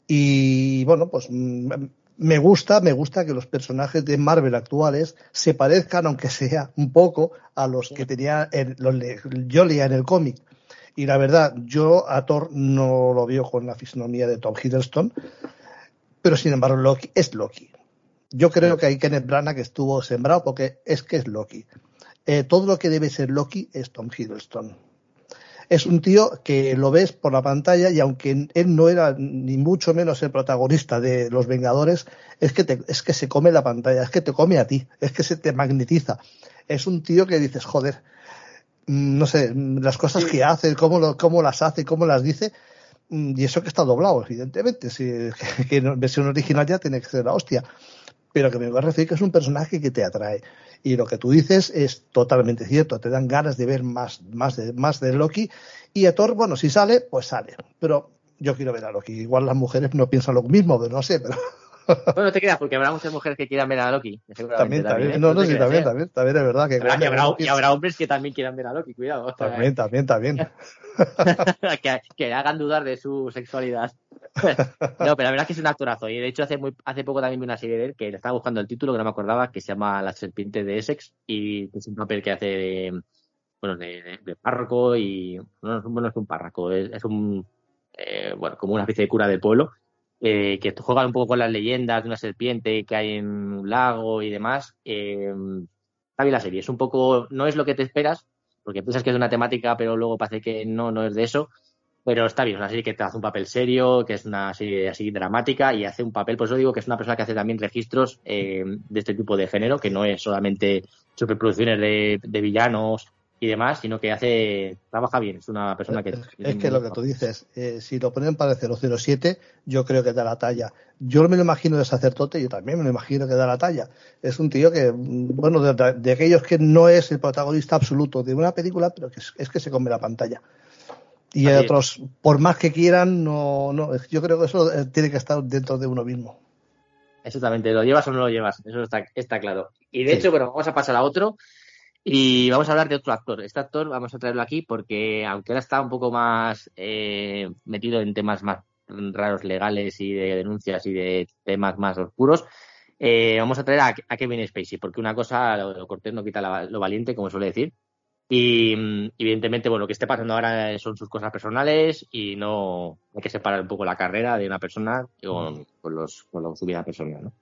y bueno, pues mm, me gusta, me gusta que los personajes de Marvel actuales se parezcan, aunque sea un poco, a los que tenía los, yo leía en el cómic. Y la verdad, yo a Thor no lo veo con la fisonomía de Tom Hiddleston, pero sin embargo Loki es Loki. Yo creo que hay Kenneth Branagh que estuvo sembrado porque es que es Loki. Eh, todo lo que debe ser Loki es Tom Hiddleston. Es un tío que lo ves por la pantalla y aunque él no era ni mucho menos el protagonista de Los Vengadores, es que, es que se come la pantalla, es que te come a ti, es que se te magnetiza. Es un tío que dices, joder, mm, no sé, las cosas que hace, cómo, cómo las hace, cómo las dice, mm, y eso que está doblado, evidentemente. Si, que en versión original ya tiene que ser la hostia pero que me va a decir que es un personaje que te atrae. Y lo que tú dices es totalmente cierto, te dan ganas de ver más, más, de, más de Loki. Y a Thor, bueno, si sale, pues sale. Pero yo quiero ver a Loki. Igual las mujeres no piensan lo mismo, pero no sé, pero... Bueno, te creas, porque habrá muchas mujeres que quieran ver a Loki. También, también. ¿eh? No, no, sí, también, también, también, es verdad. Que y, habrá, hombres que también quieran ver a Loki, cuidado. También, también, también. que, que hagan dudar de su sexualidad. no, pero la verdad es que es un actorazo. Y de hecho, hace muy, hace poco también vi una serie de él que le estaba buscando el título, que no me acordaba, que se llama La serpiente de Essex. Y es un papel que hace de, bueno, de, párroco y. No, bueno, es un párroco, es, un. Eh, bueno, como una especie de cura del pueblo. Eh, que juega un poco con las leyendas de una serpiente que hay en un lago y demás. Eh, está bien la serie. Es un poco. No es lo que te esperas, porque piensas que es una temática, pero luego parece que no, no es de eso pero está bien, es una serie que te hace un papel serio, que es una serie así dramática y hace un papel, por eso digo que es una persona que hace también registros eh, de este tipo de género, que no es solamente superproducciones de, de villanos y demás, sino que hace trabaja bien, es una persona que... Es, que lo que tú dices, eh, si lo ponen para el 007, yo creo que da la talla. Yo me lo imagino de sacerdote, yo también me lo imagino que da la talla. Es un tío que, bueno, de, aquellos que no es el protagonista absoluto de una película, pero que es que se come la pantalla. Y otros, por más que quieran, no, no, yo creo que eso eh, tiene que estar dentro de uno mismo. Exactamente, lo llevas o no lo llevas, eso está, está claro. Y de hecho, bueno, vamos a pasar a otro y vamos a hablar de otro actor. Este actor vamos a traerlo aquí porque, aunque ahora está un poco más eh, metido en temas más raros legales y de denuncias y de temas más oscuros, eh, vamos a traer a, Kevin Spacey, porque una cosa, lo, cortés no quita lo valiente, como suele decir. Y mm, evidentemente, bueno, lo que esté pasando ahora son sus cosas personales y no hay que separar un poco la carrera de una persona con, los, con su vida personal, ¿no?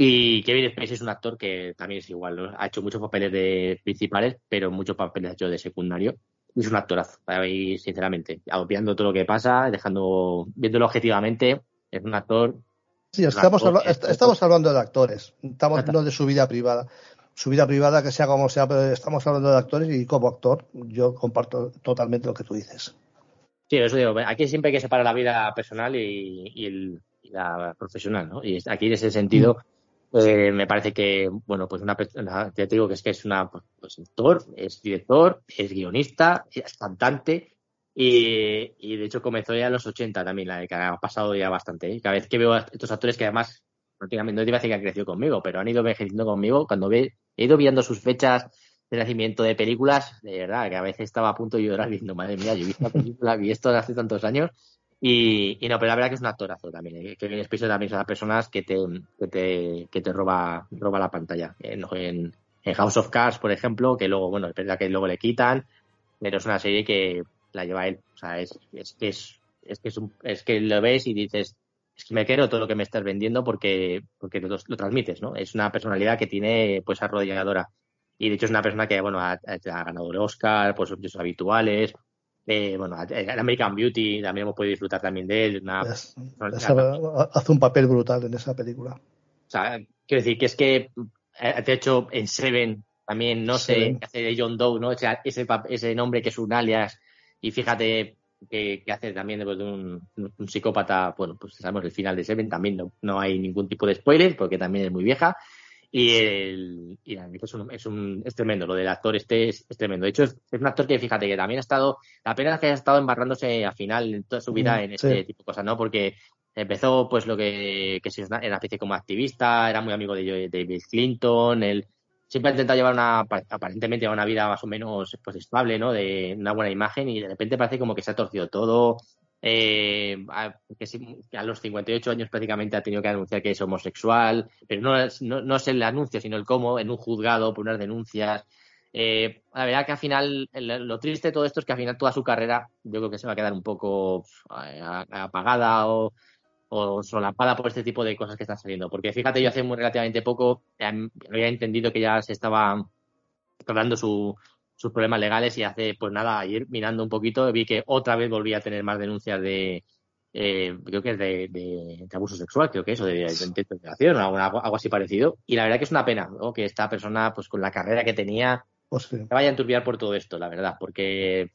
Y Kevin Spacey es un actor que también es igual, ha hecho muchos papeles de principales, pero muchos papeles ha hecho de secundario. Es un actorazo, ahí, sinceramente, obviando todo lo que pasa, dejando, viéndolo objetivamente, es un actor Sí, estamos, estamos hablando de actores, estamos hablando de su vida privada. Su vida privada, que sea como sea, pero estamos hablando de actores y como actor, yo comparto totalmente lo que tú dices. Sí, eso digo, aquí siempre hay que separar la vida personal y, la profesional, ¿no? Y aquí en ese sentido, eh, me parece que, bueno, pues una persona, te digo que es que es una, pues, actor, es director, es guionista, es cantante, y, de hecho comenzó ya en los 80 también, la que ha pasado ya bastante. ¿eh? Cada vez que veo a estos actores que además, no te iba a decir que han crecido conmigo, pero han ido envejeciendo conmigo, cuando ve, he ido viendo sus fechas de nacimiento de películas, de verdad, que a veces estaba a punto de llorar diciendo, madre mía, yo visto la película, vi esto hace tantos años. Y, no, pero la verdad que es un actorazo también. ¿eh? Kevin Spacey también son las personas que te, que te, que te roba, roba la pantalla. En, en, House of Cards, por ejemplo, que luego, bueno, es verdad que luego le quitan, pero es una serie que la lleva él. O sea, es, es es, es que es, un, es que lo ves y dices, es que me quiero todo lo que me estás vendiendo porque, porque lo, lo, transmites, ¿no? Es una personalidad que tiene, pues, arrodilladora. Y de hecho es una persona que, bueno, ha, ganado el Oscar por sus habituales. Eh, bueno, el American Beauty también hemos podido disfrutar también de él. hace un papel brutal en esa película. O sea, quiero decir que es que, eh, de hecho, en Seven también, no sé, qué hace de John Doe, ¿no? ese, ese nombre que es un alias y fíjate que, hace también después de un, psicópata, bueno, pues sabemos el final de Seven, también no, no hay ningún tipo de spoiler porque también es muy vieja. Y, el, y es, un, es, un, es tremendo, lo del actor este es, tremendo. De hecho, es, un actor que fíjate que también ha estado, la pena es que haya estado embarrándose al final en toda su vida mm, en este tipo de cosas, ¿no? Porque empezó pues lo que, que era una especie como activista, era muy amigo de, de Bill Clinton, él siempre ha intentado llevar una, aparentemente una vida más o menos pues estable, ¿no? De una buena imagen y de repente parece como que se ha torcido todo. Eh, que, a los 58 años prácticamente ha tenido que anunciar que es homosexual, pero no, no, no es el anuncio, sino el cómo, en un juzgado por unas denuncias. Eh, la verdad que al final, lo triste de todo esto es que al final toda su carrera yo creo que se va a quedar un poco apagada o o solapada por este tipo de cosas que están saliendo. Porque fíjate, yo hace muy relativamente poco había entendido que ya se estaba tratando sus problemas legales y hace, pues nada, ayer mirando un poquito vi que otra vez volvía a tener más denuncias de, eh, creo que es de, abuso sexual, creo que eso, de, de, de o algo, así parecido. Y la verdad que es una pena, ¿no? Que esta persona, pues con la carrera que tenía, pues se vaya a enturbiar por todo esto, la verdad, porque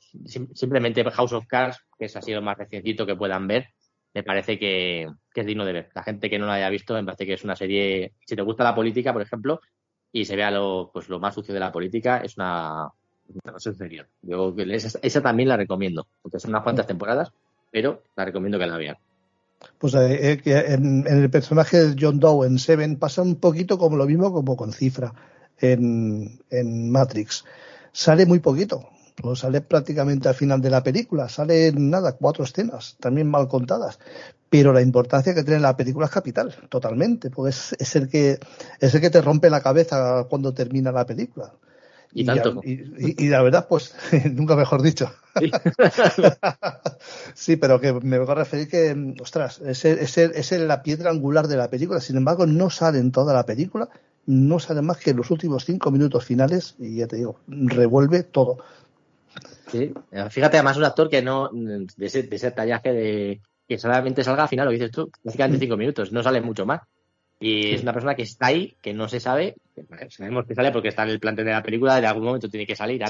simplemente House of Cards, que es ha sido más recientito que puedan ver, me parece que, es digno de ver. La gente que no lo haya visto, me parece que es una serie, si te gusta la política, por ejemplo, y se vea lo, pues, lo más sucio de la política, es una, inferior. Yo esa, también la recomiendo, porque son unas cuantas temporadas, pero la recomiendo que la vean. Pues eh, eh, en, el personaje de John Doe en Seven pasa un poquito como lo mismo como con Cifra en, en Matrix. Sale muy poquito, pues sale prácticamente al final de la película, sale nada, cuatro escenas, también mal contadas, pero la importancia que tiene la película es capital, totalmente, pues es, el que es el que te rompe la cabeza cuando termina la película. Y, tanto. Y, la verdad, pues, nunca mejor dicho. Sí. pero que me voy a referir que, ostras, es, es, es, la piedra angular de la película. Sin embargo, no sale en toda la película, no sale más que en los últimos cinco minutos finales y ya te digo, revuelve todo. Sí, fíjate, además un actor que no, de ese, de ese tallaje de que solamente salga al final, lo dices tú, básicamente cinco minutos, no sale mucho más. Y es una persona que está ahí, que no se sabe, sabemos que sale porque está en el plantel de la película, de algún momento tiene que salir,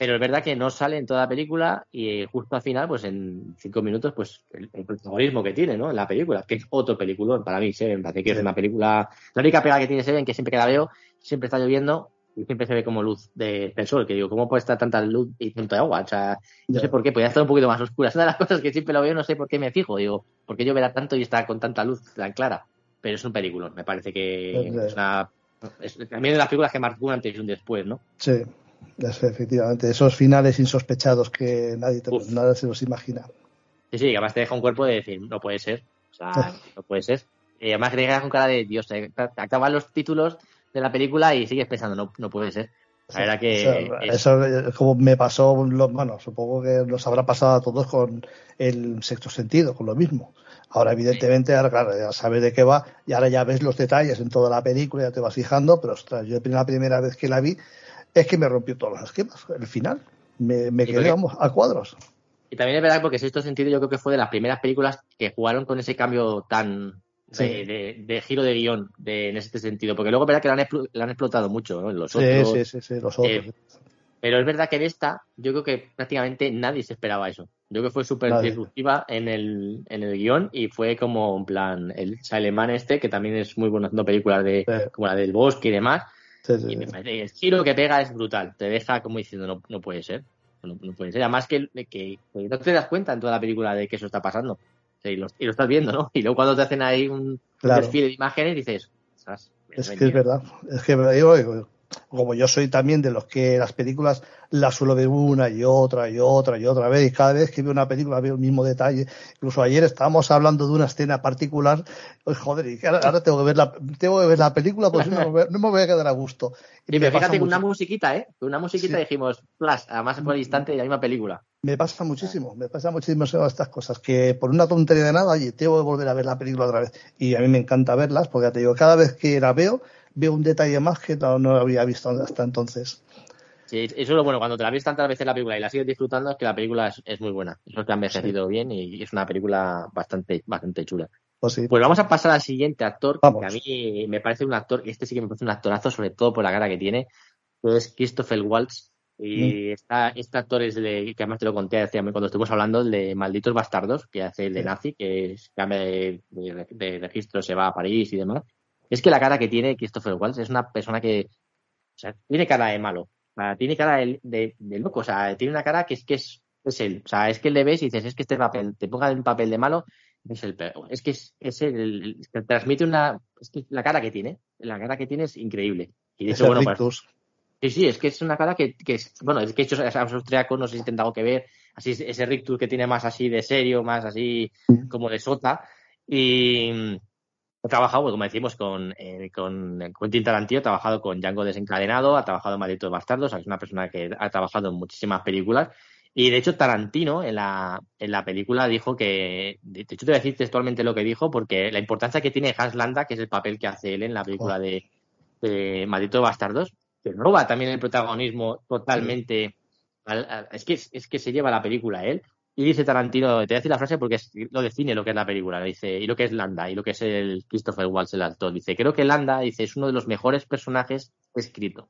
pero es verdad que no sale en toda la película y justo al final, pues en cinco minutos, pues el, protagonismo que tiene, ¿no? En la película, que es otro película para mí, Seven, parece que es una película, la única pega que tiene Seven, que siempre que la veo, siempre está lloviendo y siempre se ve como luz de, del sol, que digo, ¿cómo puede estar tanta luz y tanto agua? O sea, no sé por qué, podría estar un poquito más oscura. Es una de las cosas que siempre lo veo, no sé por qué me fijo, digo, ¿por qué lloverá tanto y está con tanta luz tan clara? Pero es un película, me parece que es una... Es, también de las películas que marcó un antes y un después, ¿no? Sí, efectivamente, esos finales insospechados que nadie, nadie se los imagina. Sí, sí, que además te deja un cuerpo de decir, no puede ser. O sea, no puede ser. Y además te dejas con cara de, Dios, te, te acaban los títulos de la película y sigues pensando, no, no puede ser. La verdad que eso, eso es como me pasó, bueno, supongo que nos habrá pasado a todos con el sexto sentido, con lo mismo. Ahora, evidentemente, ahora, claro, ya sabes de qué va y ahora ya ves los detalles en toda la película, ya te vas fijando, pero ostras, yo la primera vez que la vi es que me rompió todos los esquemas. El final, me, me quedé, vamos, a cuadros. Y también es verdad porque Sexto Sentido yo creo que fue de las primeras películas que jugaron con ese cambio tan de, giro de guion de, en este sentido. Porque luego es verdad que la han, explotado mucho ¿no? en los otros. Sí, sí, sí, los otros. Eh, pero es verdad que en esta, yo creo que prácticamente nadie se esperaba eso. Yo creo que fue súper disruptiva en el, en el guion y fue como, en plan, el Silent este, que también es muy bueno haciendo películas de, como la del bosque y demás. y me parece el giro que pega es brutal. Te deja como diciendo, no, no puede ser. No, puede ser. Además que, que, no te das cuenta en toda la película de que eso está pasando. Y, lo, estás viendo, ¿no? Y luego cuando te hacen ahí un, desfile de imágenes dices, es que es verdad. Es que digo, como yo soy también de los que las películas las suelo ver una y otra y otra y otra vez y cada vez que veo una película veo el mismo detalle. Incluso ayer estábamos hablando de una escena particular, pues joder, y ahora, tengo que ver la tengo que ver la película pues no, me voy a quedar a gusto. Y, me fíjate con una musiquita, ¿eh? Con una musiquita dijimos, plus, además por el instante de la misma película. Me pasa muchísimo, me pasa muchísimo estas cosas, que por una tontería de nada, oye, tengo que volver a ver la película otra vez. Y a mí me encanta verlas, porque ya te digo, cada vez que la veo, veo un detalle más que no, no había visto hasta entonces. Sí, eso es lo bueno, cuando te la ves tantas veces la película y la sigues disfrutando, es que la película es, muy buena. Eso que ha envejecido bien y es una película bastante, bastante chula. Pues, pues, vamos a pasar al siguiente actor, que a mí me parece un actor, este sí que me parece un actorazo, sobre todo por la cara que tiene, que es Christopher Waltz. Y mm. este actor es de, que además te lo conté cuando estuvimos hablando, de Malditos Bastardos, que hace el de nazi, que cambia de, de, registro, se va a París y demás. Es que la cara que tiene Christopher Waltz es una persona que o sea, tiene cara de malo, o sea, tiene cara de, loco, o sea, tiene una cara que es que es, es, él. O sea, es que le ves y dices, es que este papel, te ponga un papel de malo, es el peor. Es que es, es el, que transmite una, es que la cara que tiene, la cara que tiene es increíble. Y de hecho, bueno, pues, sí, sí, es que es una cara que, que es, bueno, es que hecho es austriaco, no sé si tenido que ver, así ese rictus que tiene más así de serio, más así mm. como de sota. Y, He trabajado, pues, como decimos, con, eh, con Quentin Tarantino, ha trabajado con Django Desencadenado, ha trabajado en Malditos Bastardos, es una persona que ha trabajado en muchísimas películas. Y de hecho, Tarantino en la, en la película dijo que, de hecho, te voy a decir textualmente lo que dijo, porque la importancia que tiene Hans Landa, que es el papel que hace él en la película oh. de, de Malditos Bastardos, que roba también el protagonismo totalmente. es, que, es que se lleva la película él. Y dice Tarantino, te voy a decir la frase porque es, lo define lo que es la película, dice, y lo que es Landa, y lo que es el Christopher Waltz, el actor. Dice, creo que Landa, dice, es uno de los mejores personajes escrito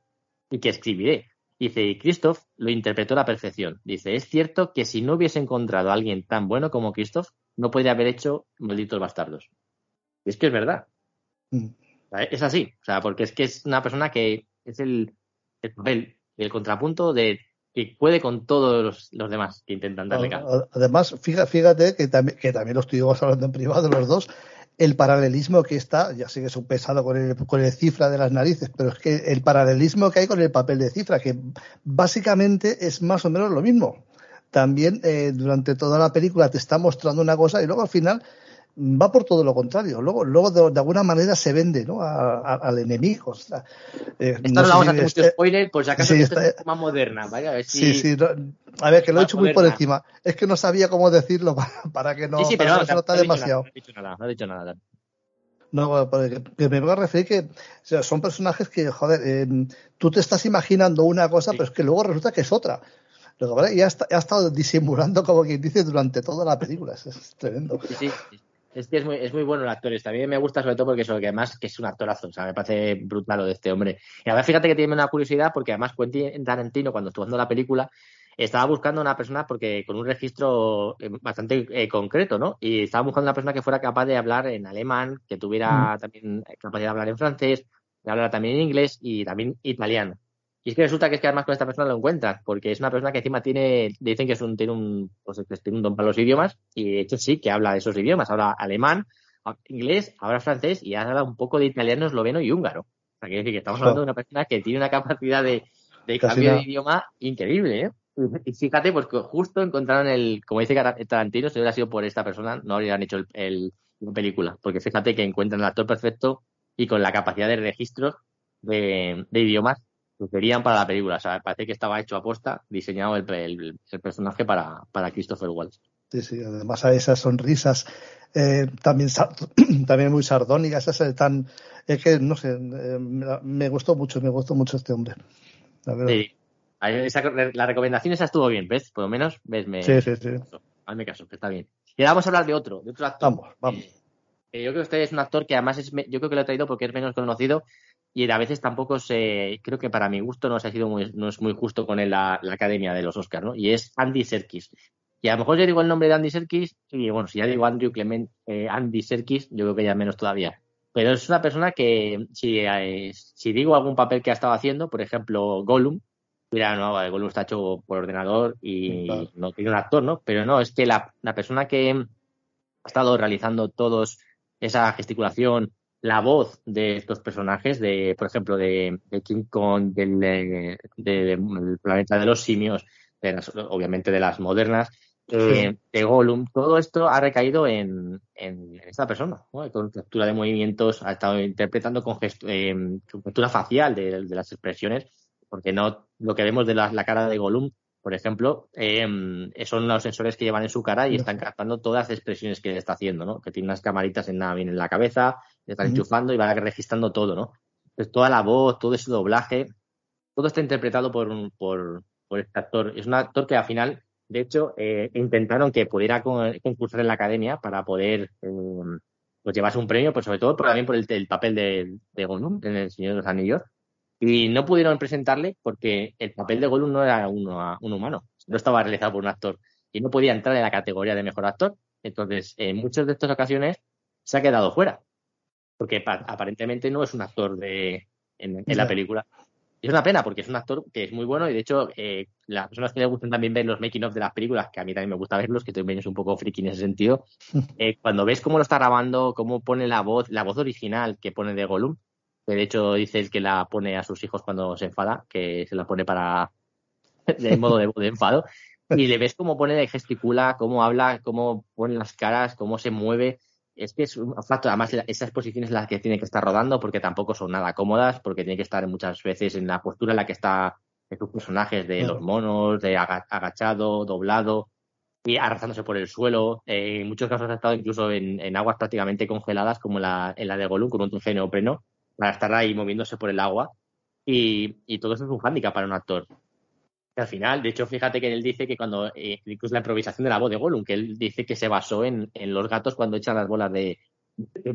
y que escribiré. Dice, y Christoph lo interpretó a la perfección. Dice, es cierto que si no hubiese encontrado a alguien tan bueno como Christoph, no podría haber hecho Malditos Bastardos. Y es que es verdad. Mm. Es así, o sea, porque es que es una persona que es el, el papel, el contrapunto de que puede con todos los, demás que intentan darle caso. Además, fíjate que también, que también lo estuvimos hablando en privado los dos, el paralelismo que está, ya sé que es un pesado con el, con el cifra de las narices, pero es que el paralelismo que hay con el papel de cifra, que básicamente es más o menos lo mismo. También eh, durante toda la película te está mostrando una cosa y luego al final va por todo lo contrario. Luego, luego de, alguna manera se vende ¿no? al enemigo. O sea, eh, no, vamos a hacer mucho spoiler, por si acaso sí, es más moderna. ¿vale? A ver si... Sí, sí. a ver, que lo he hecho muy por encima. Es que no sabía cómo decirlo para, que no, sí, sí, pero no, se nota demasiado. no dicho nada, no he dicho nada. No, que me voy a referir que son personajes que, joder, eh, tú te estás imaginando una cosa, pero es que luego resulta que es otra. Y ha, ha, estado disimulando, como quien dice, durante toda la película. Es, es tremendo. Sí, sí. Es que es muy, es muy bueno el actor este. A mí me gusta sobre todo porque eso, que además que es un actorazo. O sea, me parece brutal lo de este hombre. Y además fíjate que tiene una curiosidad porque además Quentin Tarantino cuando estuvo haciendo la película estaba buscando una persona porque con un registro eh, bastante eh, concreto, ¿no? Y estaba buscando una persona que fuera capaz de hablar en alemán, que tuviera mm. también capacidad de hablar en francés, de hablar también en inglés y también italiano. Y es que resulta que es que además con esta persona lo encuentras, porque es una persona que encima tiene, dicen que es un, tiene un, pues, tiene un don para los idiomas, y de hecho sí que habla de esos idiomas, habla alemán, inglés, habla francés y habla un poco de italiano, esloveno y húngaro. O sea, quiere decir que estamos hablando de una persona que tiene una capacidad de, de cambio de idioma increíble, ¿eh? Y fíjate, pues justo encontraron el, como dice Tarantino, si hubiera sido por esta persona, no habrían hecho el, película. Porque fíjate que encuentran el actor perfecto y con la capacidad de registro de, idiomas que querían para la película. O sea, parece que estaba hecho a posta, diseñado el, personaje para, para Christopher Waltz. Sí, sí, además a esas sonrisas eh, también, también muy sardónicas, esas tan, es que no sé, eh, me gustó mucho, me gustó mucho este hombre. Sí, la recomendación esa estuvo bien, ¿ves? Por lo menos, ¿ves? Me, sí, sí, sí. Hazme caso, que está bien. Y ahora vamos a hablar de otro, de otro actor. Vamos, vamos. yo creo que usted es un actor que además es, yo creo que lo he traído porque es menos conocido y a veces tampoco se, creo que para mi gusto no se ha sido muy, no es muy justo con él la, academia de los Oscars, ¿no? Y es Andy Serkis. Y a lo mejor yo digo el nombre de Andy Serkis y bueno, si ya digo Andrew Clement, eh, Andy Serkis, yo creo que ya menos todavía. Pero es una persona que si, eh, si digo algún papel que ha estado haciendo, por ejemplo, Gollum, mira, no, Gollum está hecho por ordenador y no tiene un actor, ¿no? Pero no, es que la, persona que ha estado realizando todos esa gesticulación, la voz de estos personajes, de, por ejemplo, de, King Kong, del, planeta de los simios, obviamente de las modernas, eh, de Gollum, todo esto ha recaído en, esta persona, con captura de movimientos, ha estado interpretando con, gesto, eh, facial de, las expresiones porque no lo que vemos de la, cara de Gollum, por ejemplo, em, son los sensores que llevan en su cara y están captando todas las expresiones que le está haciendo, ¿no? Que tiene unas camaritas en, la cabeza, le están enchufando y van registrando todo, ¿no? Entonces, toda la voz, todo ese doblaje, todo está interpretado por, por, por este actor. Es un actor que al final, de hecho, eh, intentaron que pudiera concursar en la academia para poder pues llevarse un premio, pues sobre todo también por el, papel de, de Gollum en El Señor de los Anillos y no pudieron presentarle porque el papel de Gollum no era uno, un humano, no estaba realizado por un actor y no podía entrar en la categoría de mejor actor. Entonces, en muchas de estas ocasiones se ha quedado fuera, porque aparentemente no es un actor de, en, la película. Y es una pena porque es un actor que es muy bueno y de hecho eh, las personas que les gustan también ver los making of de las películas, que a mí también me gusta verlos, que también es un poco friki en ese sentido, eh, cuando ves cómo lo está grabando, cómo pone la voz, la voz original que pone de Gollum, de hecho dice el que la pone a sus hijos cuando se enfada, que se la pone para de modo de, enfado. Y le ves cómo pone, gesticula, cómo habla, cómo pone las caras, cómo se mueve. Es que es un facto, además esas posiciones en las que tiene que estar rodando porque tampoco son nada cómodas, porque tiene que estar muchas veces en la postura en la que está de sus personajes, de los monos, de agachado, doblado y arrasándose por el suelo. Eh, en muchos casos ha estado incluso en, aguas prácticamente congeladas, como la, en la de Gollum, con un traje neopreno, para estar ahí moviéndose por el agua. Y, todo eso es un hándicap para un actor. al final, de hecho, fíjate que él dice que cuando, eh, incluso la improvisación de la voz de Gollum, que él dice que se basó en, los gatos cuando echan las bolas de,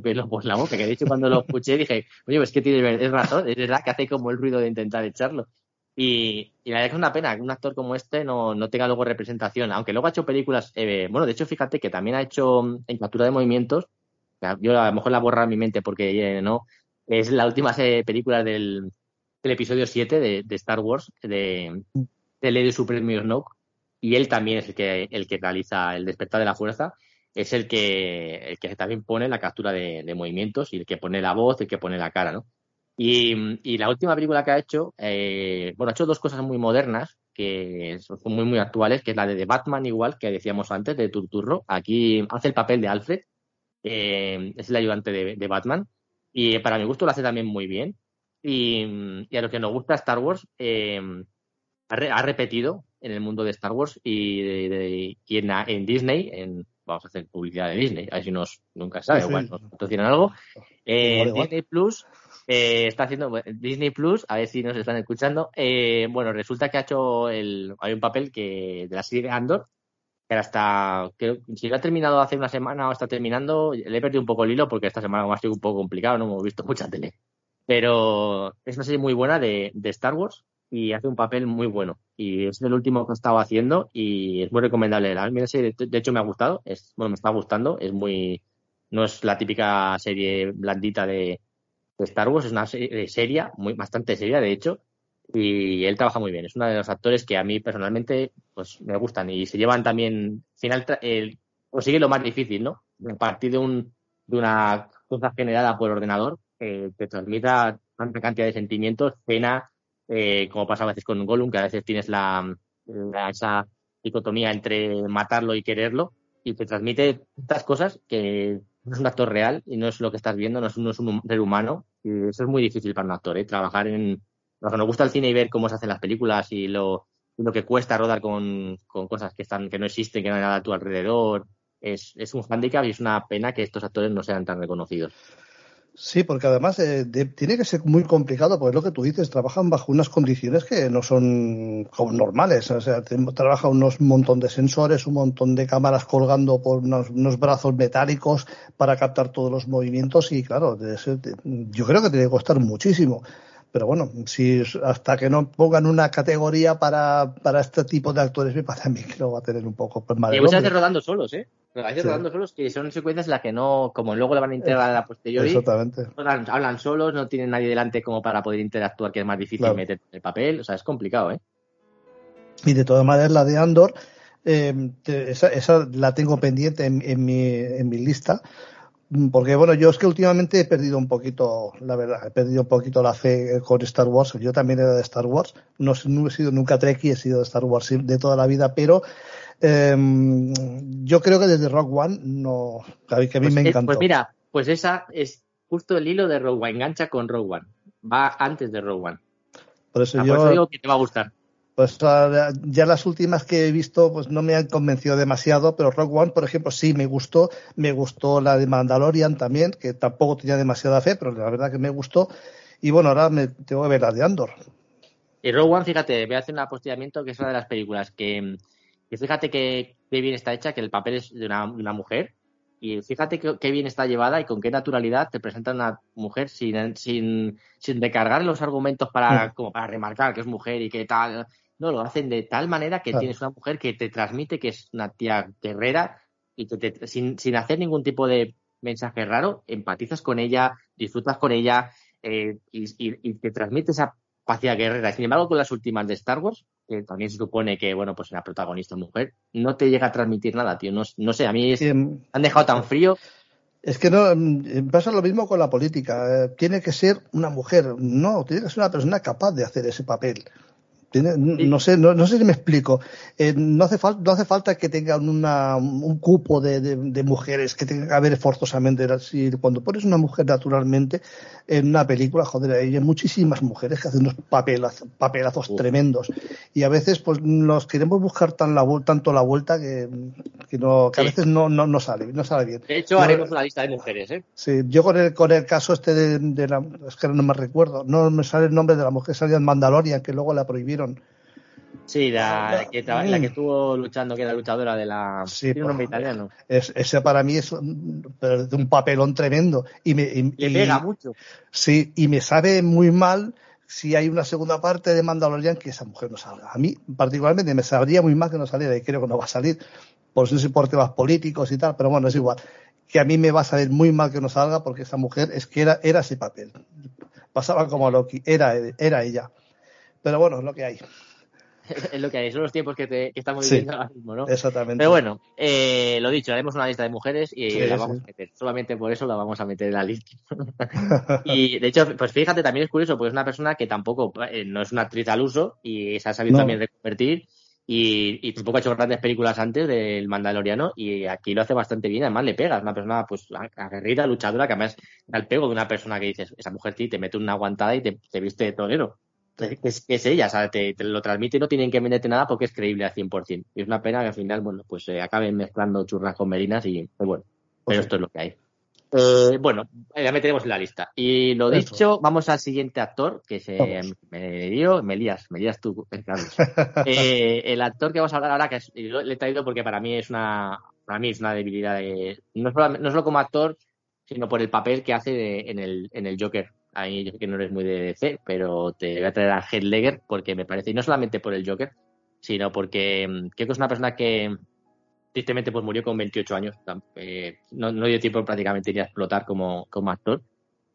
pelo por la boca, que de hecho cuando lo escuché dije, oye, pues que tiene es razón, es verdad que hace como el ruido de intentar echarlo. Y, la verdad que es una pena que un actor como este no, tenga luego representación, aunque luego ha hecho películas, eh, bueno, de hecho, fíjate que también ha hecho mm, en captura de movimientos, yo a lo mejor la borra en mi mente porque eh, no, es la última película del, episodio 7 de, Star Wars, de, de Lady Supreme Snoke, y él también es el que, el que realiza el despertar de la fuerza, es el que, el que también pone la captura de, movimientos y el que pone la voz, el que pone la cara, ¿no? Y, la última película que ha hecho, eh, bueno, ha hecho dos cosas muy modernas, que son muy, muy actuales, que es la de Batman igual, que decíamos antes, de Turturro. Aquí hace el papel de Alfred, eh, es el ayudante de Batman, y para mi gusto lo hace también muy bien. Y, a los que nos gusta Star Wars, eh, ha, repetido en el mundo de Star Wars y, en, Disney, en, vamos a hacer publicidad de Disney, a ver si nos nunca sabe, igual nos patrocinan algo. Eh, Disney Plus eh, está haciendo Disney Plus, a ver si nos están escuchando. bueno, resulta que ha hecho el, hay un papel que de la serie de Andor pero hasta, creo, si lo ha terminado hace una semana o está terminando, le he perdido un poco el hilo porque esta semana ha sido un poco complicado, no hemos visto mucha tele. Pero es una serie muy buena de, Star Wars y hace un papel muy bueno. Y es el último que he estado haciendo y es muy recomendable. De hecho, me ha gustado, es, bueno, me está gustando, es muy, no es la típica serie blandita de, Star Wars, es una serie seria, muy, bastante seria, de hecho, y él trabaja muy bien. Es uno de los actores que a mí personalmente pues me gustan y se llevan también, al final el, consigue lo más difícil, ¿no? A partir de, un, de una cosa generada por ordenador, eh, te transmita tanta cantidad de sentimientos, pena, eh, como pasa a veces con Gollum, que a veces tienes la, esa dicotomía entre matarlo y quererlo, y te transmite estas cosas que no es un actor real y no es lo que estás viendo, no es, no es un ser humano, y eso es muy difícil para un actor, ¿eh? trabajar en... Que nos gusta el cine y ver cómo se hacen las películas y lo, que cuesta rodar con, cosas que están que no existen, que no hay nada a tu alrededor, es, un hándicap y es una pena que estos actores no sean tan reconocidos. Sí, porque además eh, de, tiene que ser muy complicado, porque lo que tú dices, trabajan bajo unas condiciones que no son normales. O sea, trabaja unos montón de sensores, un montón de cámaras colgando por unos, unos brazos metálicos para captar todos los movimientos y claro, yo creo que tiene que costar muchísimo. Pero bueno, si hasta que no pongan una categoría para, para este tipo de actores, me parece a mí que lo va a tener un poco pues, mal. Y muchas veces rodando solos, ¿eh? A veces rodando solos que son secuencias en las que no, como luego le van a integrar a la posteriori, Exactamente. Hablan, solos, no tienen nadie delante como para poder interactuar, que es más difícil meter el papel. O sea, es complicado, ¿eh? Y de todas maneras, la de Andor, eh, esa, esa, la tengo pendiente en, en, mi, en mi lista porque bueno, yo es que últimamente he perdido un poquito, la verdad, he perdido un poquito la fe con Star Wars. Yo también era de Star Wars. No, he sido nunca Trekkie, he sido de Star Wars de toda la vida, pero eh, yo creo que desde Rock One no, que a mí, pues, me encantó. Pues mira, pues esa es justo el hilo de Rogue One, engancha con Rogue One. Va antes de Rogue One. Por eso, yo, por eso digo que te va a gustar. Pues ya las últimas que he visto pues no me han convencido demasiado, pero Rock One, por ejemplo, sí me gustó. Me gustó la de Mandalorian también, que tampoco tenía demasiada fe, pero la verdad que me gustó. Y bueno, ahora me tengo que ver la de Andor. Y Rogue One, fíjate, voy a hacer un apostillamiento que es una de las películas que, fíjate que, bien está hecha, que el papel es de una, mujer. Y fíjate qué bien está llevada y con qué naturalidad te presenta una mujer sin, sin, sin recargar los argumentos para, mm. como para remarcar que es mujer y que tal no, lo hacen de tal manera que tienes una mujer que te transmite que es una tía guerrera y que sin, sin, hacer ningún tipo de mensaje raro, empatizas con ella, disfrutas con ella eh, y, te transmite esa paciencia guerrera. Sin embargo, con las últimas de Star Wars, que también se supone que, bueno, pues la protagonista mujer, no te llega a transmitir nada, tío. No, no sé, a mí em, han dejado tan frío. Es que no em, pasa lo mismo con la política. Eh, tiene que ser una mujer, no, tiene que ser una persona capaz de hacer ese papel no sé, no, no, sé si me explico. Eh, no, hace no hace falta que tengan una, un cupo de, de, mujeres que tengan que haber forzosamente. Cuando pones una mujer naturalmente en una película, joder, hay muchísimas mujeres que hacen unos papelazos, papelazos tremendos. Y a veces pues nos queremos buscar tan la, tanto la vuelta que, que, no, que a veces no, no, no, sale, no sale bien. De hecho, haremos una lista de mujeres, ¿eh? Sí, yo con el, con el caso este de, de la, es que no me recuerdo, no me sale el nombre de la mujer que salía en Mandalorian, que luego la prohibieron Sí, la, que, la que estuvo luchando, que era luchadora de la. Sí, nombre italiano. Es, ese para mí es un, un papelón tremendo. Y me, Le pega mucho. Sí, y me sabe muy mal si hay una segunda parte de Mandalorian que esa mujer no salga. A mí, particularmente, me sabría muy mal que no saliera y creo que no va a salir. Por sé por temas políticos y tal, pero bueno, es igual. Que a mí me va a saber muy mal que no salga porque esa mujer es que era, era ese papel. Pasaba como Loki, era, era ella. Pero bueno, es lo que hay. es lo que hay, son los tiempos que, te, estamos viviendo ahora mismo, ¿no? Exactamente. Pero bueno, eh, lo dicho, haremos una lista de mujeres y la vamos a meter. Solamente por eso la vamos a meter en la lista. y de hecho, pues fíjate, también es curioso, porque es una persona que tampoco eh, no es una actriz al uso y se ha sabido también reconvertir. Y, y, tampoco ha hecho grandes películas antes del Mandaloriano y aquí lo hace bastante bien, además le pega, es una persona pues aguerrida, luchadora, que además da el pego de una persona que dices, esa mujer sí, te mete una aguantada y te, te viste de torero es, es ella, o sea, te, lo transmite y no tienen que venderte nada porque es creíble al 100%. Y es una pena que al final, bueno, pues se acaben mezclando churras con merinas y, pues bueno, pero esto es lo que hay. Eh, bueno, ya meteremos en la lista. Y lo dicho, vamos al siguiente actor, que se me dio, me lías, me lías tú, Carlos. Eh, el actor que vamos a hablar ahora, que le he traído porque para mí es una, para mí es una debilidad de, no, solo, no solo como actor, sino por el papel que hace en, el, en el Joker ahí yo sé que no eres muy de DC, pero te voy a traer a Heath porque me parece, y no solamente por el Joker, sino porque mm, creo que es una persona que tristemente pues murió con 28 años, eh, no, dio tiempo prácticamente ni a explotar como, como actor,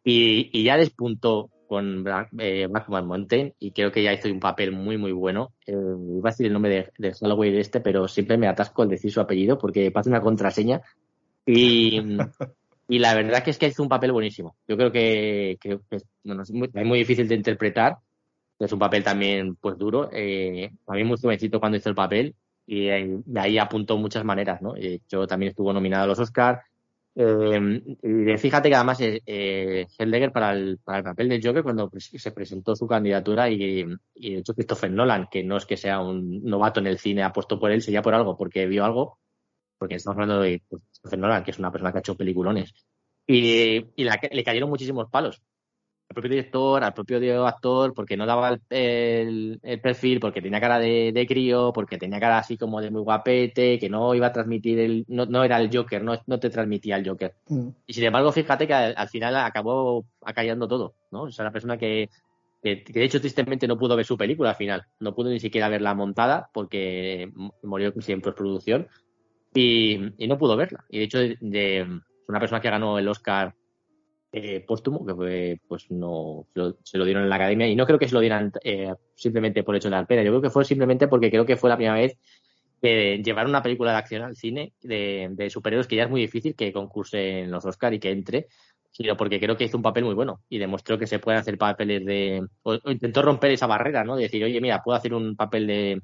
y, ya despuntó con Black, eh, Mountain y creo que ya hizo un papel muy muy bueno. Eh, iba a decir el nombre de, de Holloway de este, pero siempre me atasco al decir su apellido porque pasa una contraseña. Y, y la verdad que es que hizo un papel buenísimo. Yo creo que, es, muy, difícil de interpretar Es un papel también pues duro. Eh, a mí muy jovencito cuando hizo el papel y de ahí apuntó muchas maneras, ¿no? De hecho, también estuvo nominado a los Oscars. Eh, fíjate que además eh, eh para el, para el papel de Joker cuando se presentó su candidatura y, y de hecho Christopher Nolan, que no es que sea un novato en el cine, apuesto por él, sería por algo, porque vio algo, porque estamos hablando de pues, Christopher Nolan, que es una persona que ha hecho peliculones. Y, y le cayeron muchísimos palos al propio director, al propio actor, porque no daba el, perfil, porque tenía cara de, crío, porque tenía cara así como de muy guapete, que no iba a transmitir el, no, no era el Joker, no, no te transmitía el Joker. Mm. Y sin embargo, fíjate que al, final acabó acallando todo, ¿no? O sea, una persona que, que, de hecho tristemente no pudo ver su película al final, no pudo ni siquiera verla montada porque murió en postproducción y, y no pudo verla. Y de hecho, de, una persona que ganó el Oscar eh, póstumo, que fue, pues no se lo dieron en la academia y no creo que se lo dieran eh, simplemente por hecho de la pena. Yo creo que fue simplemente porque creo que fue la primera vez que llevar una película de acción al cine de, de superhéroes que ya es muy difícil que concurse en los Oscar y que entre, sino porque creo que hizo un papel muy bueno y demostró que se pueden hacer papeles de o, intentó romper esa barrera, ¿no? De decir, oye, mira, puedo hacer un papel de,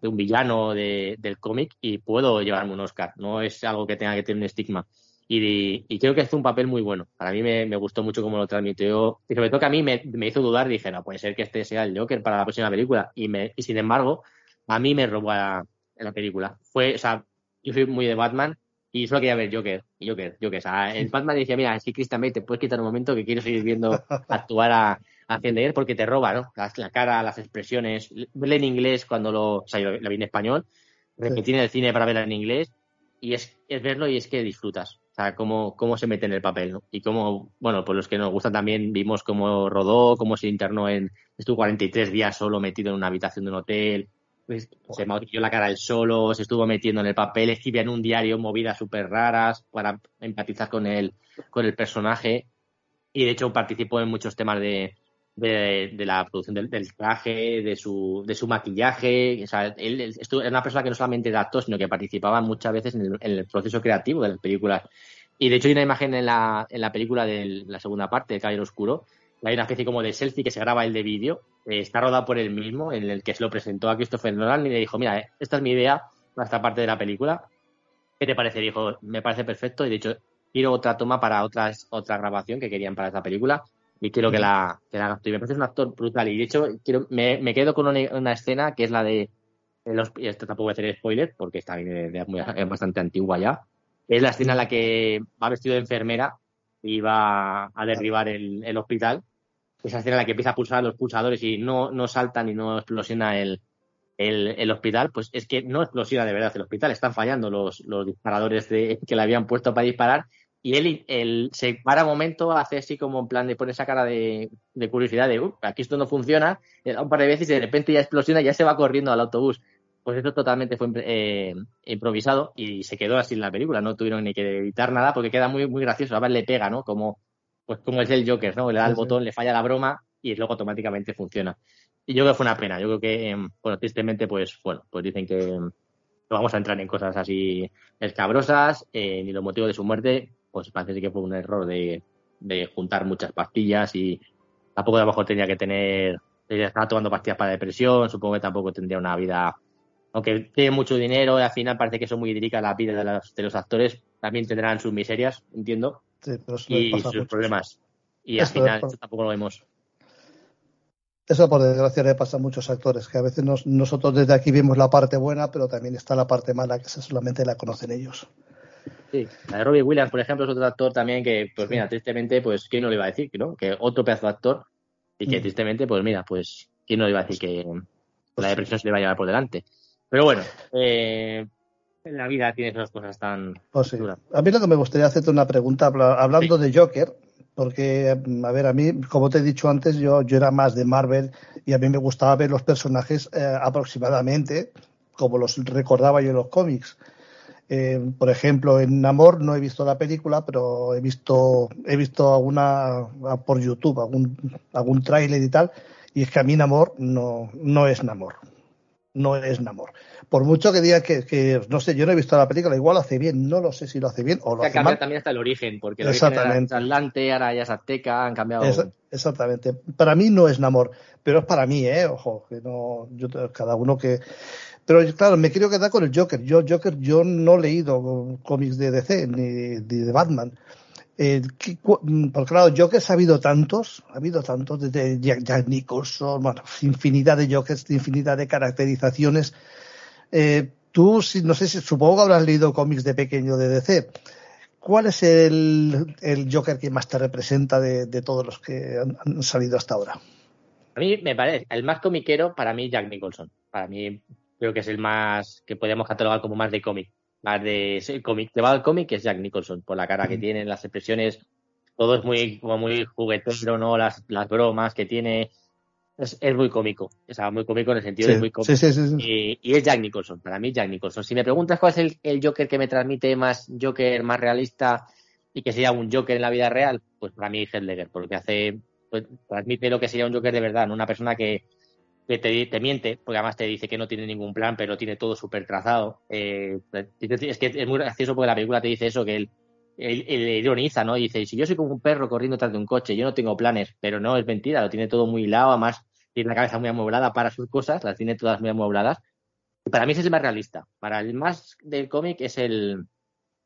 de un villano de, del cómic y puedo llevarme un Oscar. No es algo que tenga que tener un estigma. Y, creo que hace un papel muy bueno. Para mí me, gustó mucho cómo lo transmitió. Y sobre todo que a mí me, hizo dudar. Dije, no, puede ser que este sea el Joker para la próxima película. Y, me, y sin embargo, a mí me robó la, la película. Fue, o sea, yo soy muy de Batman y solo quería ver Joker. Y Joker, Joker. O sea, el Batman decía, mira, si Christian Bale te puedes quitar un momento que quiero seguir viendo actuar a, a porque te roba, ¿no? La, cara, las expresiones. Verla en inglés cuando lo. O sea, yo la vi en español. Repetir en el cine para verla en inglés. Y es, es verlo y es que disfrutas cómo, cómo se mete en el papel, ¿no? Y cómo, bueno, por los que nos gustan también, vimos cómo rodó, cómo se internó en, estuvo 43 días solo metido en una habitación de un hotel, pues, se maquilló la cara él solo, se estuvo metiendo en el papel, escribía en un diario movidas súper raras para empatizar con el, con el personaje. Y de hecho participó en muchos temas de, de, la producción del, traje, de su, de su maquillaje. O sea, él, era una persona que no solamente era actor, sino que participaba muchas veces en el, proceso creativo de las películas. Y de hecho hay una imagen en la, en la película de la segunda parte, de Caballero Oscuro, hay una especie como de selfie que se graba el de vídeo, eh, está rodado por él mismo, en el que se lo presentó a Christopher Nolan y le dijo, mira, eh, esta es mi idea para esta parte de la película. ¿Qué te parece? Dijo, me parece perfecto y de hecho quiero otra toma para otras, otra grabación que querían para esta película y quiero que la, que la Y me parece un actor brutal. Y de hecho, quiero, me, me quedo con una, escena que es la de. Los, esto tampoco voy a hacer spoiler porque está es bastante antigua ya. Es la escena en la que va vestido de enfermera y va a derribar el, el hospital. Esa escena en la que empieza a pulsar los pulsadores y no, no saltan y no explosiona el, el, el, hospital, pues es que no explosiona de verdad el hospital, están fallando los, los disparadores de, que le habían puesto para disparar y él, él, se para un momento, hace así como en plan de poner esa cara de, curiosidad de, aquí esto no funciona, un par de veces y de repente ya explosiona y ya se va corriendo al autobús. Pues esto totalmente fue eh, improvisado y se quedó así en la película, no tuvieron ni que editar nada porque queda muy, muy gracioso. A ver, le pega, ¿no? Como, pues como es el Joker, ¿no? Le da el botón, le falla la broma y luego automáticamente funciona. Y yo creo que fue una pena. Yo creo que, em, bueno, tristemente, pues, bueno, pues dicen que em, no vamos a entrar en cosas así escabrosas, eh, ni los motivos de su muerte, pues parece que fue un error de, juntar muchas pastillas y tampoco a lo mejor tenía que tener, estaba tomando pastillas para depresión, supongo que tampoco tendría una vida, aunque tiene mucho dinero y al final parece que son muy idílicas la vida de los, actores, también tendrán sus miserias, entiendo, y sus problemas. Y al final tampoco lo vemos. Eso por desgracia le pasa a muchos actores, que a veces nosotros desde aquí vemos la parte buena, pero también está la parte mala que solamente la conocen ellos. Sí, la de Robbie Williams, por ejemplo, es otro actor también que, pues mira, tristemente, pues, ¿quién no le iba a decir, no? Que otro pedazo de actor y que mm. tristemente, pues mira, pues, ¿quién no le iba a decir que la depresión se le va a llevar por delante? Pero bueno, eh, en la vida tienes esas cosas tan pues A mí lo que me gustaría hacerte una pregunta, hablando de Joker, porque, a ver, a mí, como te he dicho antes, yo, yo era más de Marvel y a mí me gustaba ver los personajes eh, aproximadamente como los recordaba yo en los cómics. Eh, por ejemplo, en Namor no he visto la película, pero he visto, he visto alguna por YouTube, algún, algún tráiler y tal, y es que a mí Namor no, no es Namor. No es Namor. Por mucho que diga que, no sé, yo no he visto la película, igual lo hace bien, no lo sé si lo hace bien o lo hace mal. también hasta el origen, porque el origen era Atlante, ahora ya es Azteca, han cambiado. exactamente. Para mí no es Namor, pero es para mí, ¿eh? Ojo, que no, yo, cada uno que... Pero claro, me quiero quedar con el Joker. Yo, Joker, yo no he leído cómics de DC ni de Batman. Eh, porque claro, Jokers ha habido tantos, ha habido tantos, desde Jack, Nicholson, bueno, infinidad de Jokers, infinidad de caracterizaciones. Eh, tú, no sé si, supongo que habrás leído cómics de pequeño de DC. ¿Cuál es el, Joker que más te representa de, todos los que han, salido hasta ahora? A mí me parece, el más comiquero para mí Jack Nicholson. Para mí creo que es el más que podemos catalogar como más de cómic más de cómic, va al cómic es Jack Nicholson, por la cara que tiene, las expresiones, todo es muy, como muy juguetero, ¿no? Las, las bromas que tiene. Es, muy cómico, o sea, muy cómico en el sentido de muy cómico. y, y, es Jack Nicholson, para mí Jack Nicholson. Si me preguntas cuál es el, Joker que me transmite más Joker, más realista y que sería un Joker en la vida real, pues para mí Heath Ledger, porque hace, pues, transmite lo que sería un Joker de verdad, ¿no? una persona que, que te, miente, porque además te dice que no tiene ningún plan, pero tiene todo súper trazado. Eh, es que es muy gracioso porque la película te dice eso, que él, ironiza, ¿no? dice, si yo soy como un perro corriendo tras de un coche, yo no tengo planes, pero no, es mentira, lo tiene todo muy hilado, además tiene la cabeza muy amueblada para sus cosas, las tiene todas muy amuebladas. Para mí ese es el más realista. Para el más del cómic es el,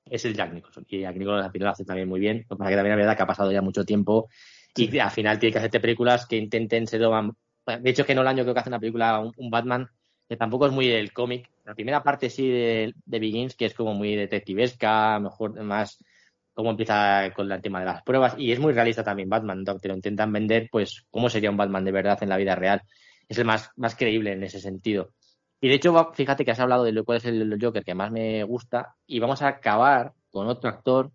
es el Jack Nicholson. Y Jack Nicholson lo hace también muy bien. Para que también es verdad que ha pasado ya mucho tiempo y al final tiene que hacerte películas que intenten ser lo de hecho, es que no el año creo que hace una película, un, Batman, que tampoco es muy del cómic. La primera parte sí de, Begins, que es como muy detectivesca, mejor, más cómo empieza con el tema de las pruebas. Y es muy realista también Batman, te lo intentan vender, pues, cómo sería un Batman de verdad en la vida real. Es el más, más creíble en ese sentido. Y de hecho, fíjate que has hablado de lo cuál es el Joker que más me gusta, y vamos a acabar con otro actor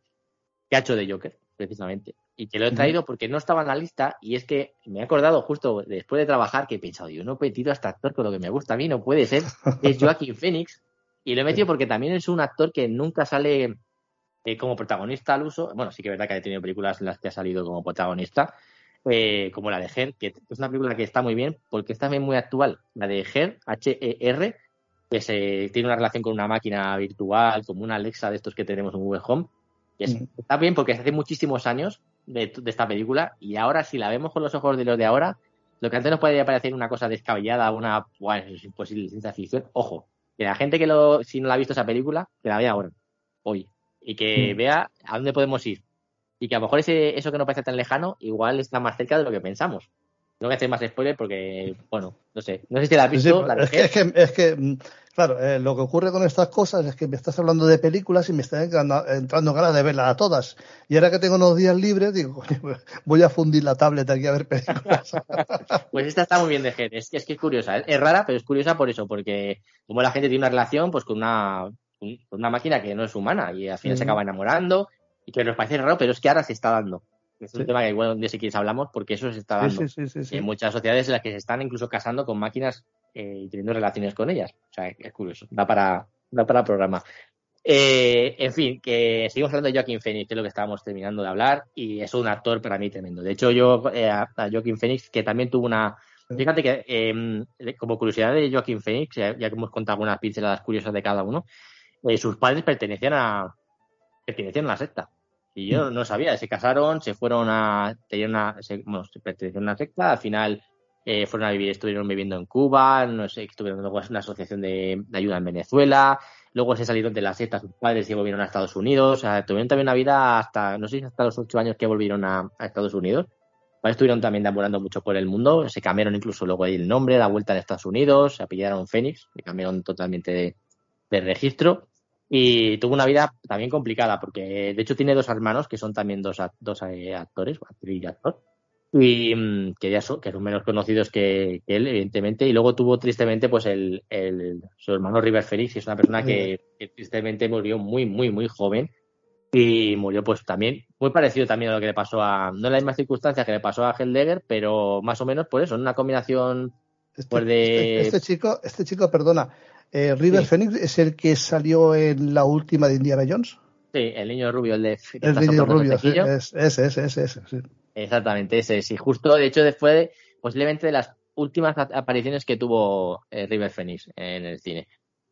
que ha hecho de Joker, precisamente y que lo he traído porque no estaba en la lista y es que me he acordado justo después de trabajar que he pensado, yo no he metido a este actor con lo que me gusta a mí, no puede ser, es Joaquín Phoenix y lo he metido porque también es un actor que nunca sale eh, como protagonista al uso, bueno, sí que es verdad que ha tenido películas en las que ha salido como protagonista, eh, como la de Her, que es una película que está muy bien porque está también muy actual, la de Her, H-E-R, que se, tiene una relación con una máquina virtual, como una Alexa de estos que tenemos en Google Home, está bien porque hace muchísimos años de, esta película y ahora si la vemos con los ojos de los de ahora, lo que antes nos podría parecer una cosa descabellada, una bueno, es imposible ciencia ficción, ojo, que la gente que lo, si no la ha visto esa película, que la vea ahora, hoy, y que mm. vea a dónde podemos ir. Y que a lo mejor ese, eso que no parece tan lejano, igual está más cerca de lo que pensamos. No voy a hacer más spoiler porque, bueno, no sé. No sé si la has visto. es, que, es, que, mm, claro, eh, lo que ocurre con estas cosas es que me estás hablando de películas y me están entrando, ganas de verlas a todas. Y ahora que tengo unos días libres, digo, voy a fundir la tablet aquí a ver películas. pues esta está muy bien de gente. Es, es que es curiosa. Es rara, pero es curiosa por eso, porque como la gente tiene una relación pues con una, una máquina que no es humana y al final se acaba enamorando y que nos parece raro, pero es que ahora se está dando. Es un tema que igual un día si quieres hablamos porque eso se está dando en muchas sociedades en las que se están incluso casando con máquinas eh, y teniendo relaciones con ellas. O sea, es curioso. Da para, da para programa. Eh, en fin, que seguimos hablando de Joaquín Phoenix, que es lo que estábamos terminando de hablar, y es un actor para mí tremendo. De hecho, yo eh, a Joaquín Phoenix, que también tuvo una. Fíjate que, em, como curiosidad de Joaquín Phoenix, ya, que hemos contado algunas pinceladas curiosas de cada uno, sus padres pertenecían a pertenecían a la secta. Y yo no sabía, se casaron, se fueron a, tenían una, se, bueno, se pertenecían a una secta, al final eh, fueron a vivir, estuvieron viviendo en Cuba, no sé, estuvieron luego en una asociación de, ayuda en Venezuela, luego se salieron de la secta sus padres y volvieron a Estados Unidos, o sea, tuvieron también una vida hasta, no sé si hasta los ocho años que volvieron a, Estados Unidos. Estuvieron también deambulando mucho por el mundo, se cambiaron incluso luego el nombre, la vuelta en Estados Unidos, se apillaron Phoenix, se cambiaron totalmente de, de registro. Y tuvo una vida también complicada, porque de hecho tiene dos hermanos que son también dos, dos eh, actores, actriz y actor, y mm, que ya son, que son menos conocidos que, él, evidentemente. Y luego tuvo tristemente pues el, el su hermano River Felix, que es una persona que, tristemente murió muy, muy, muy joven. Y murió pues también, muy parecido también a lo que le pasó a, no en las mismas circunstancias que le pasó a Heldegger, pero más o menos por eso, en una combinación este, pues, de... Este, este, chico, este chico, perdona, eh, River Phoenix es el que salió en la última de Indiana Jones. Sí, el niño rubio, el de. El niño rubio, sí, ese, ese, ese, ese, Exactamente, ese, sí. Justo, de hecho, después de, posiblemente de las últimas apariciones que tuvo eh, River Phoenix en el cine.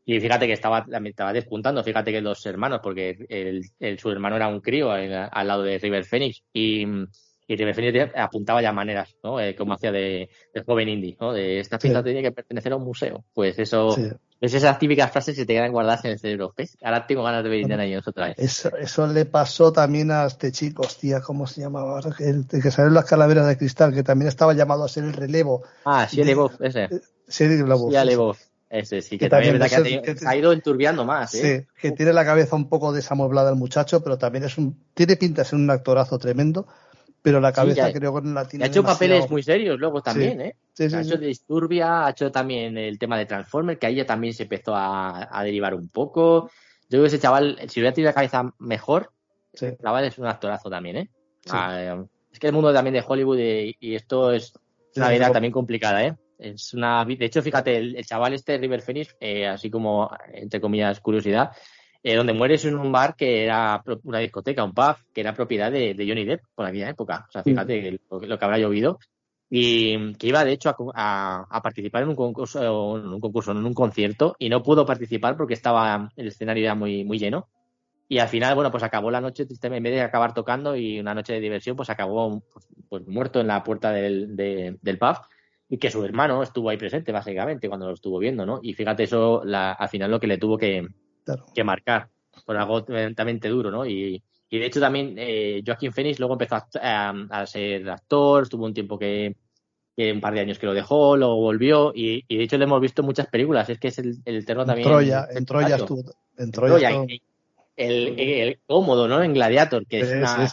Y fíjate que estaba, estaba despuntando, fíjate que los hermanos, porque el, su hermano era un crío al lado de River Phoenix y, y River Phoenix apuntaba ya maneras, ¿no? Eh, como hacía de, joven indie, ¿no? De esta fiesta tenía que pertenecer a un museo. Pues eso, es esas típicas frases que te quedan guardadas en el cerebro. ¿Ves? Ahora tengo ganas de ver Indiana Jones otra vez. Eso, eso le pasó también a este chico, hostia, ¿cómo se llamaba? El, que salió en las calaveras de cristal, que también estaba llamado a ser el relevo. Ah, sí, ese. Sí, Lebov. Ese sí, que, también, que, ha, ido enturbiando más. ¿eh? Sí, que tiene la cabeza un poco desamueblada el muchacho, pero también es un, tiene pinta de ser un actorazo tremendo, pero la cabeza creo que la tiene. Ha hecho papeles muy serios luego también, ¿eh? ha hecho Disturbia, ha hecho también el tema de Transformer, que ahí ya también se empezó a, derivar un poco. Yo creo que ese chaval, si hubiera tenido la cabeza mejor, el chaval es un actorazo también, ¿eh? Ah, es que el mundo también de Hollywood y, esto es una vida también complicada, ¿eh? Es una, de hecho, fíjate, el, chaval este, River Phoenix, eh, así como, entre comillas, curiosidad, eh, donde muere es en un bar que era una discoteca, un pub, que era propiedad de, Johnny Depp por aquella época. O sea, fíjate lo, que habrá llovido. Y que iba, de hecho, a, participar en un concurso, en un concurso, en un concierto, y no pudo participar porque estaba el escenario ya muy, muy lleno. Y al final, bueno, pues acabó la noche, en vez de acabar tocando y una noche de diversión, pues acabó pues, pues muerto en la puerta del, del pub y que su hermano estuvo ahí presente, básicamente, cuando lo estuvo viendo, ¿no? Y fíjate eso, la, al final lo que le tuvo que, que marcar, por algo tremendamente duro, ¿no? Y, y de hecho también eh, Joaquín Phoenix luego empezó a, ser actor, estuvo un tiempo que, un par de años que lo dejó, luego volvió y, y, de hecho le hemos visto muchas películas, es que es el, el eterno también. Troya, en Troya estuvo. En Troya, el, el, cómodo, ¿no? En Gladiator, que es una...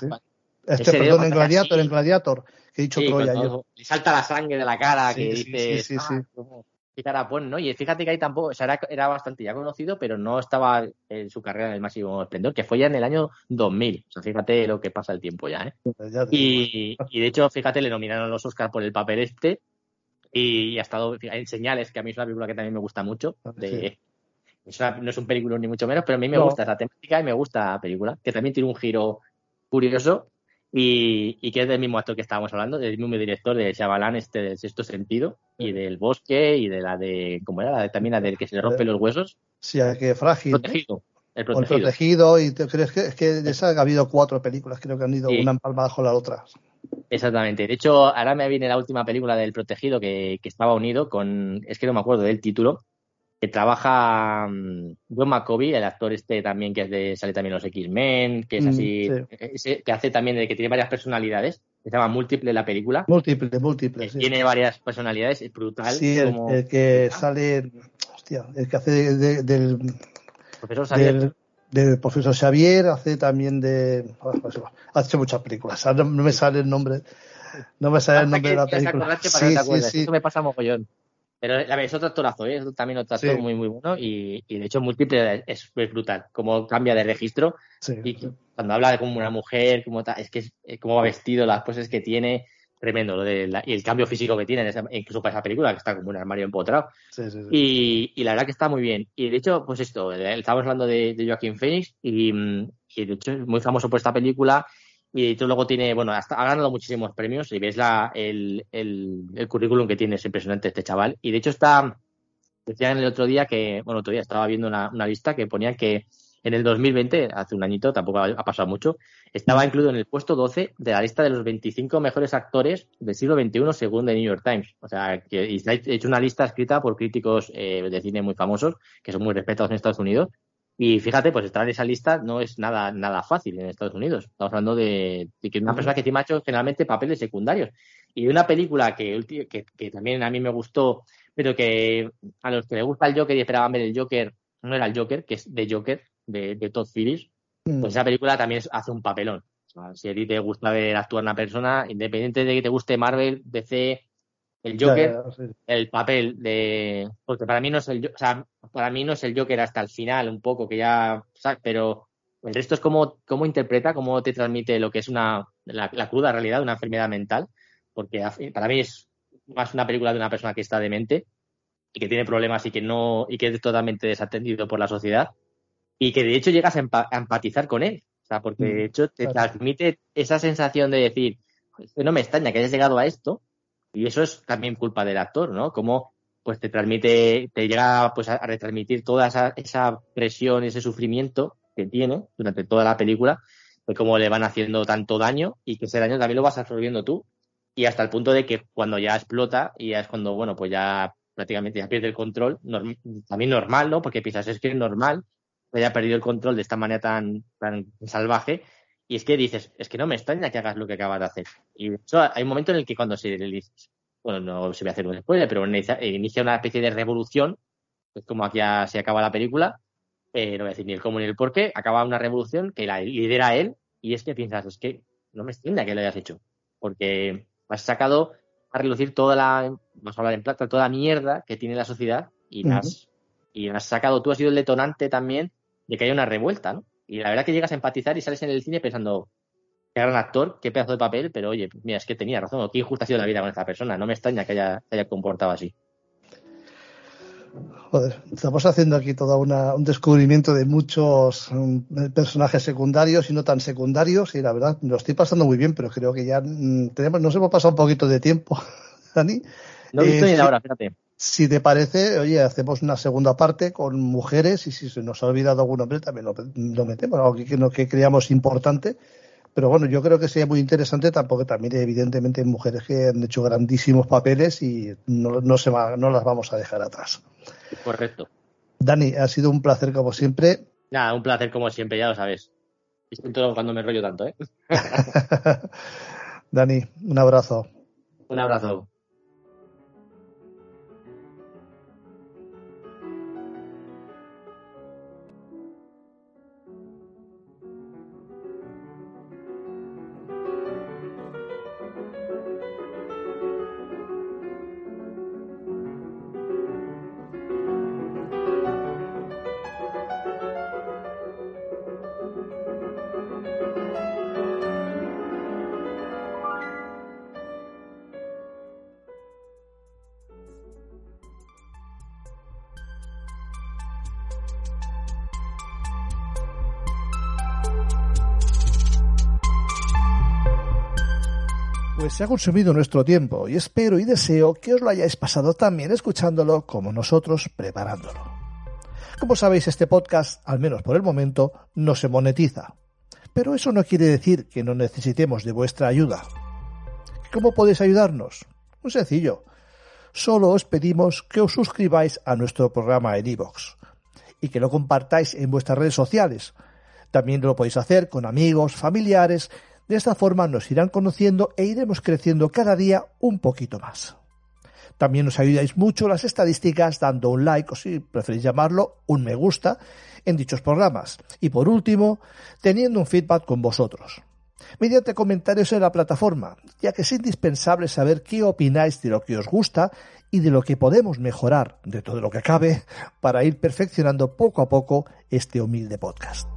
Este, perdón, en Gladiator, en Gladiator que he dicho Troya. Le salta la sangre de la cara, que dice. Sí, sí, sí. Ah, qué cara pues, ¿no? Y fíjate que ahí tampoco, o sea, era, bastante ya conocido, pero no estaba en su carrera en el máximo esplendor, que fue ya en el año 2000. O sea, fíjate lo que pasa el tiempo ya, ¿eh? y, de hecho, fíjate, le nominaron los Oscars por el papel este y ha estado en señales, que a mí es una película que también me gusta mucho. Ah, de, no es un película ni mucho menos, pero a mí me gusta esa temática y me gusta la película, que también tiene un giro curioso y, que es del mismo actor que estábamos hablando, del mismo director de Chavalán, este del sexto sentido, y del bosque, y de la de, ¿cómo era? La también la del que se le rompen los huesos. Sí, que frágil. Protegido. El protegido. protegido. y te crees que, es que de esa ha habido cuatro películas, creo que han ido una empalmada con la otra. Exactamente. De hecho, ahora me viene la última película del protegido que, que estaba unido con, es que no me acuerdo del título, que trabaja John McCovey, el actor este también que es de sale también los X-Men, que es mm, así, que hace también de que tiene varias personalidades, se llama Múltiple la película. Múltiple, múltiple. Tiene varias personalidades, es brutal. Sí, el, que sale, hostia, el que hace del profesor Xavier. Del, profesor Xavier, hace también de. Ah, pues, ha hecho muchas películas, no, me sale el nombre. No me sale el nombre de la película. Sí, sí, sí. Eso me pasa mogollón. Pero la es otro actorazo, ¿eh? es también otro actor muy, muy bueno y, de hecho múltiple es, brutal, como cambia de registro y cuando habla de como una mujer, como es que es, como va vestido, las poses que tiene, tremendo, lo de y el cambio físico que tiene, incluso para esa película, que está como un armario empotrado. y, y, la verdad que está muy bien. Y de hecho, pues esto, estábamos hablando de, de Joaquín Phoenix y, y de hecho es muy famoso por esta película y luego tiene, bueno, hasta, ha ganado muchísimos premios y ves la, el, el, el, currículum que tiene, es impresionante este chaval. Y de hecho está, decían el otro día que, bueno, otro día estaba viendo una, una lista que ponía que en el 2020, hace un añito, tampoco ha, pasado mucho, estaba incluido en el puesto 12 de la lista de los 25 mejores actores del siglo XXI según The New York Times. O sea, que y ha hecho una lista escrita por críticos eh, de cine muy famosos, que son muy respetados en Estados Unidos, y fíjate, pues estar en esa lista no es nada, nada fácil en Estados Unidos. Estamos hablando de, que una persona que tiene ha hecho generalmente papeles secundarios. Y una película que, que, también a mí me gustó, pero que a los que les gusta el Joker y esperaban ver el Joker, no era el Joker, que es de Joker, de, de Todd Phillips, mm. pues esa película también hace un papelón. si a ti te gusta ver actuar una persona, independiente de que te guste Marvel, DC, el Joker, el papel de. Porque para mí no es el. O sea, para mí no es el Joker hasta el final, un poco, que ya. Pero el resto es cómo, cómo interpreta, cómo te transmite lo que es una. La, cruda realidad de una enfermedad mental. Porque para mí es más una película de una persona que está demente y que tiene problemas y que no. y que es totalmente desatendido por la sociedad. Y que de hecho llegas a, empatizar con él. O sea, porque de mm, hecho te transmite esa sensación de decir, no me extraña que hayas llegado a esto, y eso es también culpa del actor, ¿no? Como pues te transmite, te llega pues a, retransmitir toda esa, esa presión, ese sufrimiento que tiene durante toda la película, de cómo le van haciendo tanto daño y que ese daño también lo vas absorbiendo tú. Y hasta el punto de que cuando ya explota, y ya es cuando, bueno, pues ya prácticamente ya pierde el control, también normal, ¿no? Porque piensas, es que es normal que haya perdido el control de esta manera tan, tan salvaje, y es que dices, es que no me extraña que hagas lo que acabas de hacer. Y de hecho, hay un momento en el que cuando se le bueno, no se va a hacer un spoiler, pero inicia, inicia una especie de revolución, es como aquí ya se acaba la película, eh, no voy a decir ni el cómo ni el por qué, acaba una revolución que la lidera él, y es que piensas, es que no me extraña que lo hayas hecho, porque has sacado a relucir toda la, vamos a hablar en plata, toda la mierda que tiene la sociedad y, has, y has sacado, tú has sido el detonante también de que haya una revuelta, ¿no? Y la verdad que llegas a empatizar y sales en el cine pensando, qué gran actor, qué pedazo de papel, pero oye, mira, es que tenía razón, qué injusta ha sido la vida con esta persona, no me extraña que haya, se haya comportado así. Joder, estamos haciendo aquí todo un descubrimiento de muchos mm, personajes secundarios y no tan secundarios y la verdad lo estoy pasando muy bien, pero creo que ya mm, tenemos, nos hemos pasado un poquito de tiempo, Dani. No he visto ni la hora, fíjate. Si te parece, oye, hacemos una segunda parte con mujeres y si se nos ha olvidado algún hombre también lo, metemos, algo que, que creamos importante. Pero bueno, yo creo que sería muy interesante, tampoco también evidentemente hay mujeres que han hecho grandísimos papeles y no, no, se no las vamos a dejar atrás. Correcto. Dani, ha sido un placer como siempre. Nada, un placer como siempre, ya lo sabes. Siento cuando me rollo tanto, ¿eh? Dani, un abrazo. Un abrazo. Se ha consumido nuestro tiempo y espero y deseo que os lo hayáis pasado también escuchándolo como nosotros preparándolo. Como sabéis, este podcast, al menos por el momento, no se monetiza. Pero eso no quiere decir que no necesitemos de vuestra ayuda. ¿Cómo podéis ayudarnos? Muy sencillo. Solo os pedimos que os suscribáis a nuestro programa en iVoox y que lo compartáis en vuestras redes sociales. También lo podéis hacer con amigos, familiares de esta forma nos irán conociendo e iremos creciendo cada día un poquito más. También nos ayudáis mucho las estadísticas dando un like o si preferís llamarlo un me gusta en dichos programas. Y por último, teniendo un feedback con vosotros. Mediante comentarios en la plataforma, ya que es indispensable saber qué opináis de lo que os gusta y de lo que podemos mejorar de todo lo que cabe para ir perfeccionando poco a poco este humilde podcast.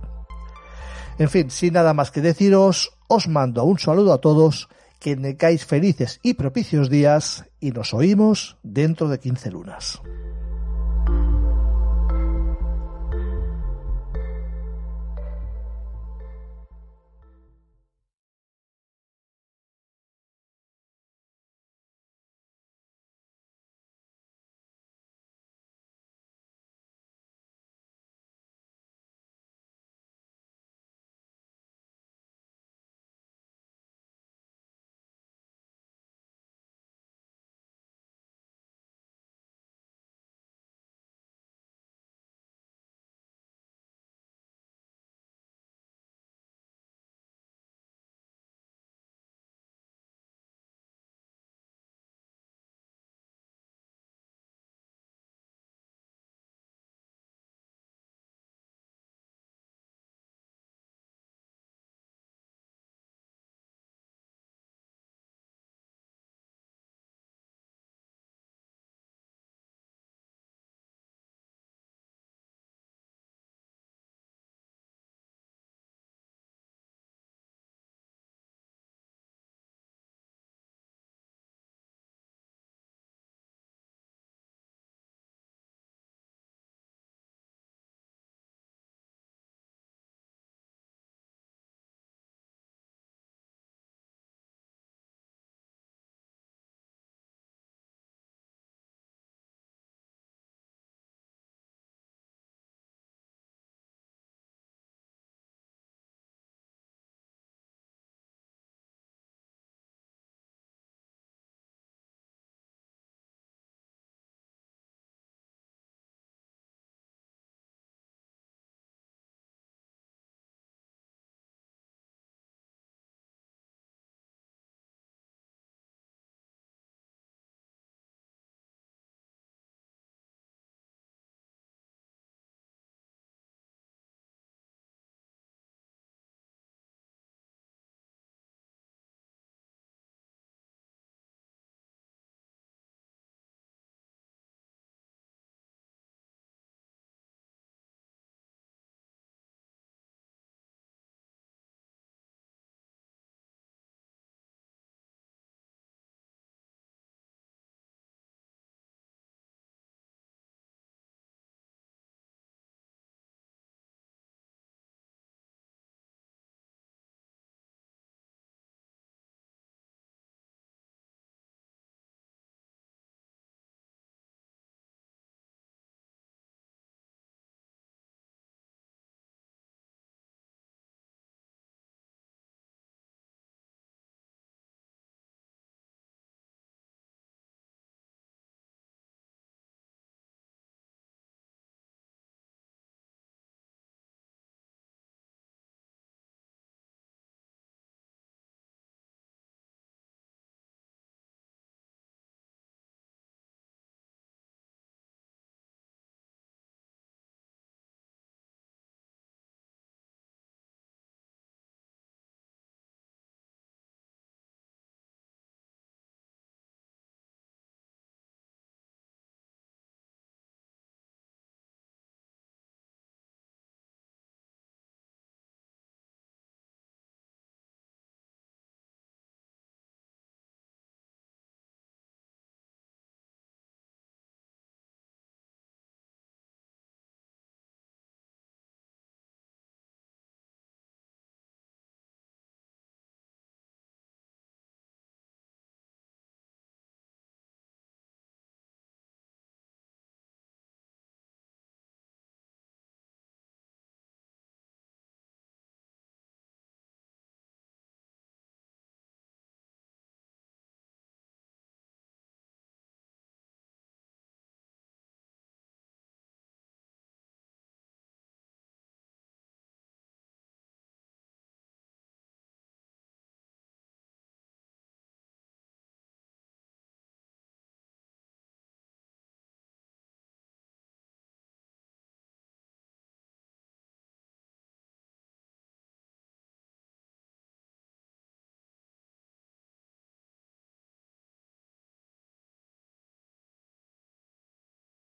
En fin, sin nada más que deciros, os mando un saludo a todos, que tengáis felices y propicios días y nos oímos dentro de 15 lunas.